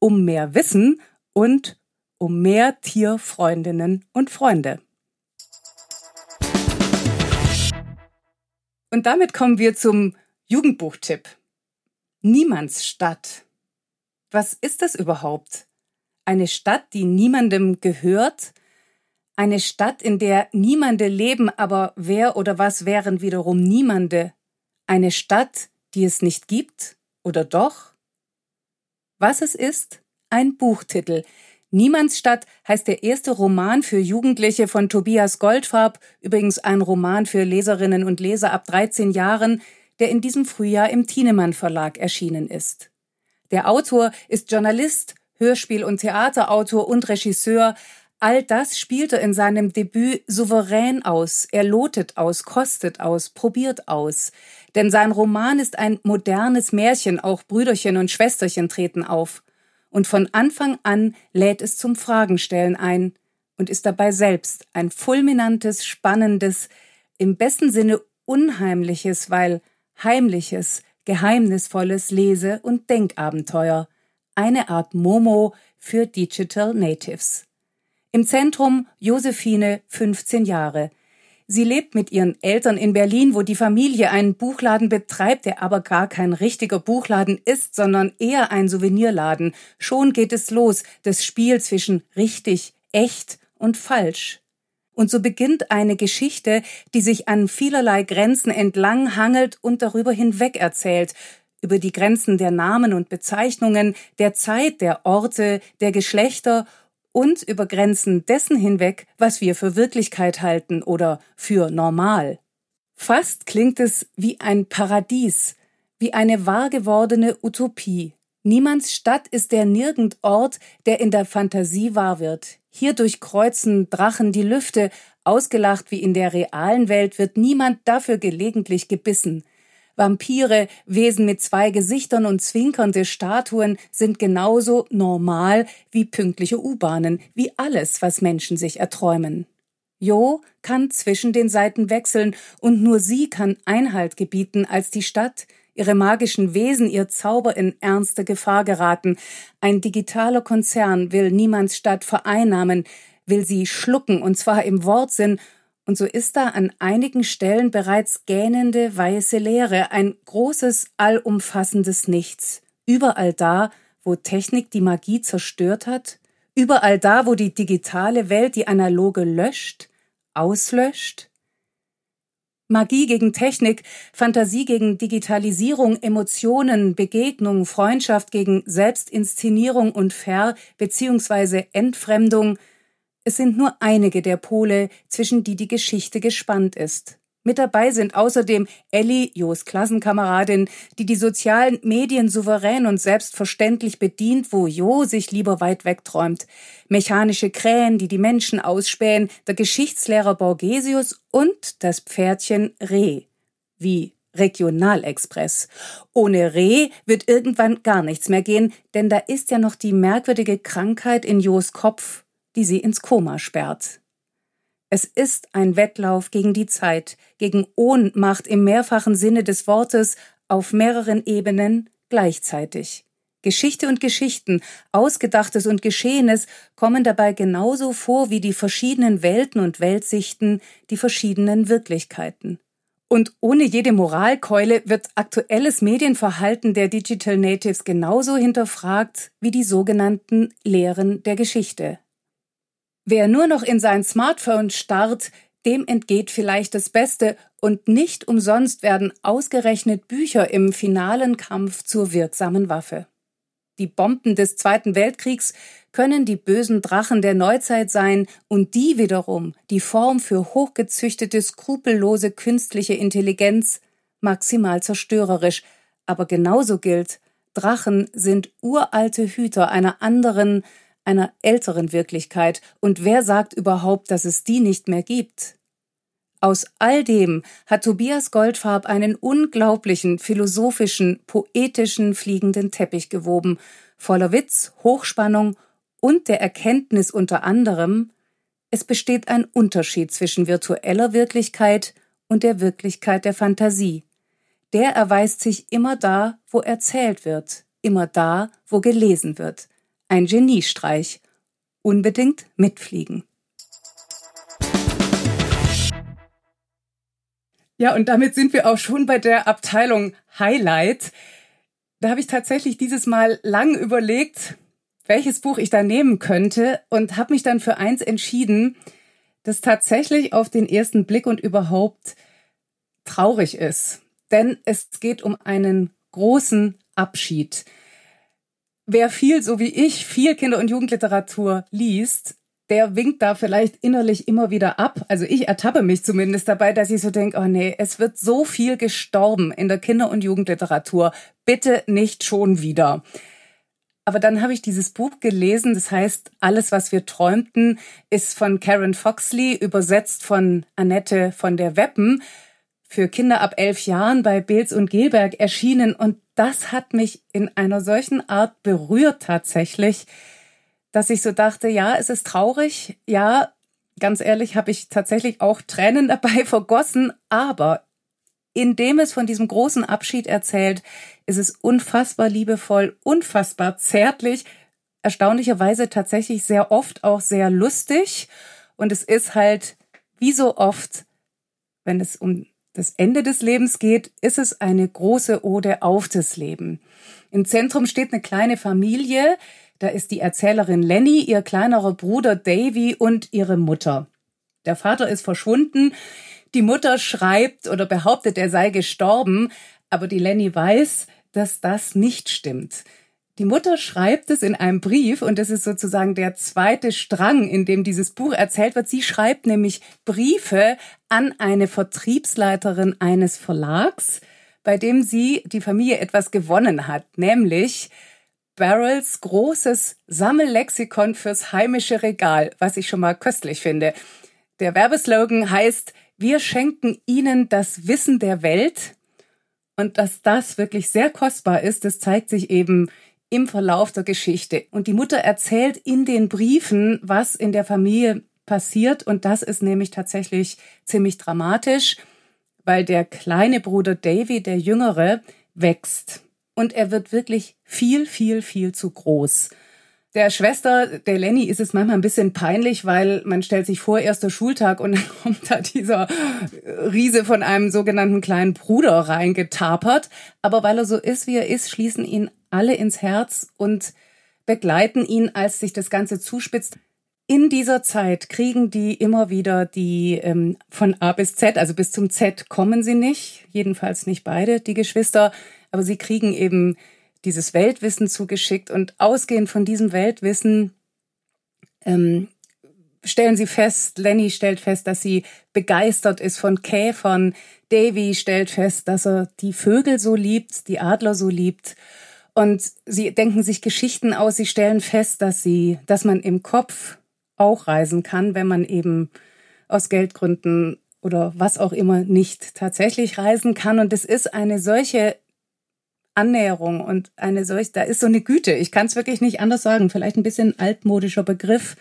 um mehr Wissen und um mehr Tierfreundinnen und Freunde. Und damit kommen wir zum Jugendbuchtipp. Niemandsstadt. Was ist das überhaupt? Eine Stadt, die niemandem gehört? Eine Stadt, in der niemande leben, aber wer oder was wären wiederum niemande? Eine Stadt, die es nicht gibt? Oder doch? Was es ist? Ein Buchtitel, Niemandsstadt heißt der erste Roman für Jugendliche von Tobias Goldfarb, übrigens ein Roman für Leserinnen und Leser ab 13 Jahren, der in diesem Frühjahr im Thienemann Verlag erschienen ist. Der Autor ist Journalist, Hörspiel- und Theaterautor und Regisseur, all das spielt er in seinem Debüt souverän aus. Er lotet aus, kostet aus, probiert aus. Denn sein Roman ist ein modernes Märchen, auch Brüderchen und Schwesterchen treten auf. Und von Anfang an lädt es zum Fragenstellen ein und ist dabei selbst ein fulminantes, spannendes, im besten Sinne unheimliches, weil heimliches, geheimnisvolles Lese- und Denkabenteuer. Eine Art Momo für Digital Natives. Im Zentrum Josephine, 15 Jahre. Sie lebt mit ihren Eltern in Berlin, wo die Familie einen Buchladen betreibt, der aber gar kein richtiger Buchladen ist, sondern eher ein Souvenirladen. Schon geht es los, das Spiel zwischen richtig, echt und falsch. Und so beginnt eine Geschichte, die sich an vielerlei Grenzen entlang hangelt und darüber hinweg erzählt, über die Grenzen der Namen und Bezeichnungen, der Zeit, der Orte, der Geschlechter und über Grenzen dessen hinweg, was wir für Wirklichkeit halten oder für normal. Fast klingt es wie ein Paradies, wie eine wahrgewordene Utopie. Niemands Stadt ist der nirgend Ort, der in der Fantasie wahr wird. Hier durchkreuzen Drachen die Lüfte, ausgelacht wie in der realen Welt wird niemand dafür gelegentlich gebissen. Vampire, Wesen mit zwei Gesichtern und zwinkernde Statuen sind genauso normal wie pünktliche U-Bahnen, wie alles, was Menschen sich erträumen. Jo kann zwischen den Seiten wechseln und nur sie kann Einhalt gebieten, als die Stadt, ihre magischen Wesen, ihr Zauber in ernste Gefahr geraten. Ein digitaler Konzern will niemands Stadt vereinnahmen, will sie schlucken, und zwar im Wortsinn, und so ist da an einigen Stellen bereits gähnende weiße Leere, ein großes, allumfassendes Nichts. Überall da, wo Technik die Magie zerstört hat, überall da, wo die digitale Welt die analoge löscht, auslöscht, Magie gegen Technik, Fantasie gegen Digitalisierung, Emotionen, Begegnung, Freundschaft gegen Selbstinszenierung und Ver- bzw. Entfremdung. Es sind nur einige der Pole, zwischen die die Geschichte gespannt ist. Mit dabei sind außerdem Ellie, Jos Klassenkameradin, die die sozialen Medien souverän und selbstverständlich bedient, wo Jo sich lieber weit wegträumt. Mechanische Krähen, die die Menschen ausspähen, der Geschichtslehrer Borgesius und das Pferdchen Reh. Wie Regionalexpress. Ohne Reh wird irgendwann gar nichts mehr gehen, denn da ist ja noch die merkwürdige Krankheit in Jos Kopf, die sie ins Koma sperrt. Es ist ein Wettlauf gegen die Zeit, gegen Ohnmacht im mehrfachen Sinne des Wortes auf mehreren Ebenen gleichzeitig. Geschichte und Geschichten, Ausgedachtes und Geschehenes kommen dabei genauso vor wie die verschiedenen Welten und Weltsichten, die verschiedenen Wirklichkeiten. Und ohne jede Moralkeule wird aktuelles Medienverhalten der Digital Natives genauso hinterfragt wie die sogenannten Lehren der Geschichte. Wer nur noch in sein Smartphone starrt, dem entgeht vielleicht das Beste, und nicht umsonst werden ausgerechnet Bücher im finalen Kampf zur wirksamen Waffe. Die Bomben des Zweiten Weltkriegs können die bösen Drachen der Neuzeit sein und die wiederum die Form für hochgezüchtete, skrupellose künstliche Intelligenz, maximal zerstörerisch, aber genauso gilt, Drachen sind uralte Hüter einer anderen, einer älteren Wirklichkeit, und wer sagt überhaupt, dass es die nicht mehr gibt? Aus all dem hat Tobias Goldfarb einen unglaublichen, philosophischen, poetischen, fliegenden Teppich gewoben, voller Witz, Hochspannung und der Erkenntnis unter anderem, es besteht ein Unterschied zwischen virtueller Wirklichkeit und der Wirklichkeit der Fantasie. Der erweist sich immer da, wo erzählt wird, immer da, wo gelesen wird. Ein Geniestreich. Unbedingt mitfliegen. Ja, und damit sind wir auch schon bei der Abteilung Highlight. Da habe ich tatsächlich dieses Mal lang überlegt, welches Buch ich da nehmen könnte und habe mich dann für eins entschieden, das tatsächlich auf den ersten Blick und überhaupt traurig ist. Denn es geht um einen großen Abschied. Wer viel, so wie ich, viel Kinder- und Jugendliteratur liest, der winkt da vielleicht innerlich immer wieder ab. Also ich ertappe mich zumindest dabei, dass ich so denke, oh nee, es wird so viel gestorben in der Kinder- und Jugendliteratur. Bitte nicht schon wieder. Aber dann habe ich dieses Buch gelesen, das heißt Alles, was wir träumten, ist von Karen Foxley, übersetzt von Annette von der Weppen, für Kinder ab elf Jahren bei Beels und Gelberg erschienen. Und das hat mich in einer solchen Art berührt tatsächlich, dass ich so dachte, ja, es ist traurig, ja, ganz ehrlich, habe ich tatsächlich auch Tränen [LAUGHS] dabei vergossen, aber indem es von diesem großen Abschied erzählt, ist es unfassbar liebevoll, unfassbar zärtlich, erstaunlicherweise tatsächlich sehr oft auch sehr lustig. Und es ist halt, wie so oft, wenn es um das Ende des Lebens geht, ist es eine große Ode auf das Leben. Im Zentrum steht eine kleine Familie. Da ist die Erzählerin Lenny, ihr kleinerer Bruder Davy und ihre Mutter. Der Vater ist verschwunden. Die Mutter schreibt oder behauptet, er sei gestorben, aber die Lenny weiß, dass das nicht stimmt. Die Mutter schreibt es in einem Brief und das ist sozusagen der zweite Strang, in dem dieses Buch erzählt wird. Sie schreibt nämlich Briefe an eine Vertriebsleiterin eines Verlags, bei dem sie die Familie etwas gewonnen hat, nämlich Barrels großes Sammellexikon fürs heimische Regal, was ich schon mal köstlich finde. Der Werbeslogan heißt wir schenken ihnen das Wissen der Welt. Und dass das wirklich sehr kostbar ist, das zeigt sich eben im Verlauf der Geschichte. Und die Mutter erzählt in den Briefen, was in der Familie passiert. Und das ist nämlich tatsächlich ziemlich dramatisch, weil der kleine Bruder Davy, der jüngere, wächst. Und er wird wirklich viel, viel, viel zu groß. Der Schwester, der Lenny, ist es manchmal ein bisschen peinlich, weil man stellt sich vor, erster Schultag und [LAUGHS] dann kommt da dieser Riese von einem sogenannten kleinen Bruder reingetapert. Aber weil er so ist, wie er ist, schließen ihn alle ins Herz und begleiten ihn, als sich das Ganze zuspitzt. In dieser Zeit kriegen die immer wieder die ähm, von A bis Z, also bis zum Z kommen sie nicht, jedenfalls nicht beide, die Geschwister, aber sie kriegen eben dieses Weltwissen zugeschickt und ausgehend von diesem Weltwissen ähm, stellen sie fest, Lenny stellt fest, dass sie begeistert ist von Käfern, Davy stellt fest, dass er die Vögel so liebt, die Adler so liebt und sie denken sich Geschichten aus, sie stellen fest, dass sie, dass man im Kopf auch reisen kann, wenn man eben aus Geldgründen oder was auch immer nicht tatsächlich reisen kann. Und es ist eine solche Annäherung und eine solch, da ist so eine Güte. Ich kann es wirklich nicht anders sagen. Vielleicht ein bisschen altmodischer Begriff,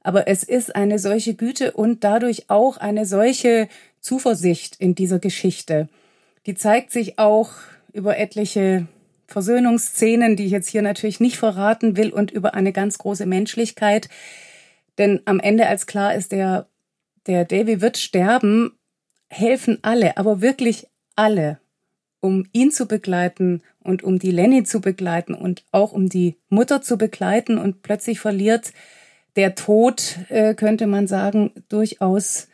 aber es ist eine solche Güte und dadurch auch eine solche Zuversicht in dieser Geschichte. Die zeigt sich auch über etliche Versöhnungsszenen, die ich jetzt hier natürlich nicht verraten will und über eine ganz große Menschlichkeit. Denn am Ende, als klar ist, der, der Davy wird sterben, helfen alle, aber wirklich alle um ihn zu begleiten und um die Lenny zu begleiten und auch um die Mutter zu begleiten und plötzlich verliert der Tod, äh, könnte man sagen, durchaus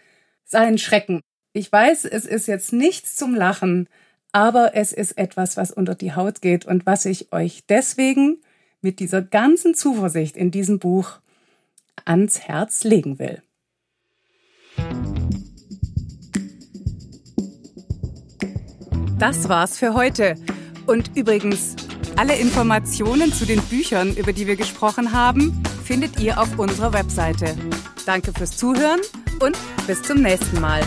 seinen Schrecken. Ich weiß, es ist jetzt nichts zum Lachen, aber es ist etwas, was unter die Haut geht und was ich euch deswegen mit dieser ganzen Zuversicht in diesem Buch ans Herz legen will. Das war's für heute. Und übrigens, alle Informationen zu den Büchern, über die wir gesprochen haben, findet ihr auf unserer Webseite. Danke fürs Zuhören und bis zum nächsten Mal.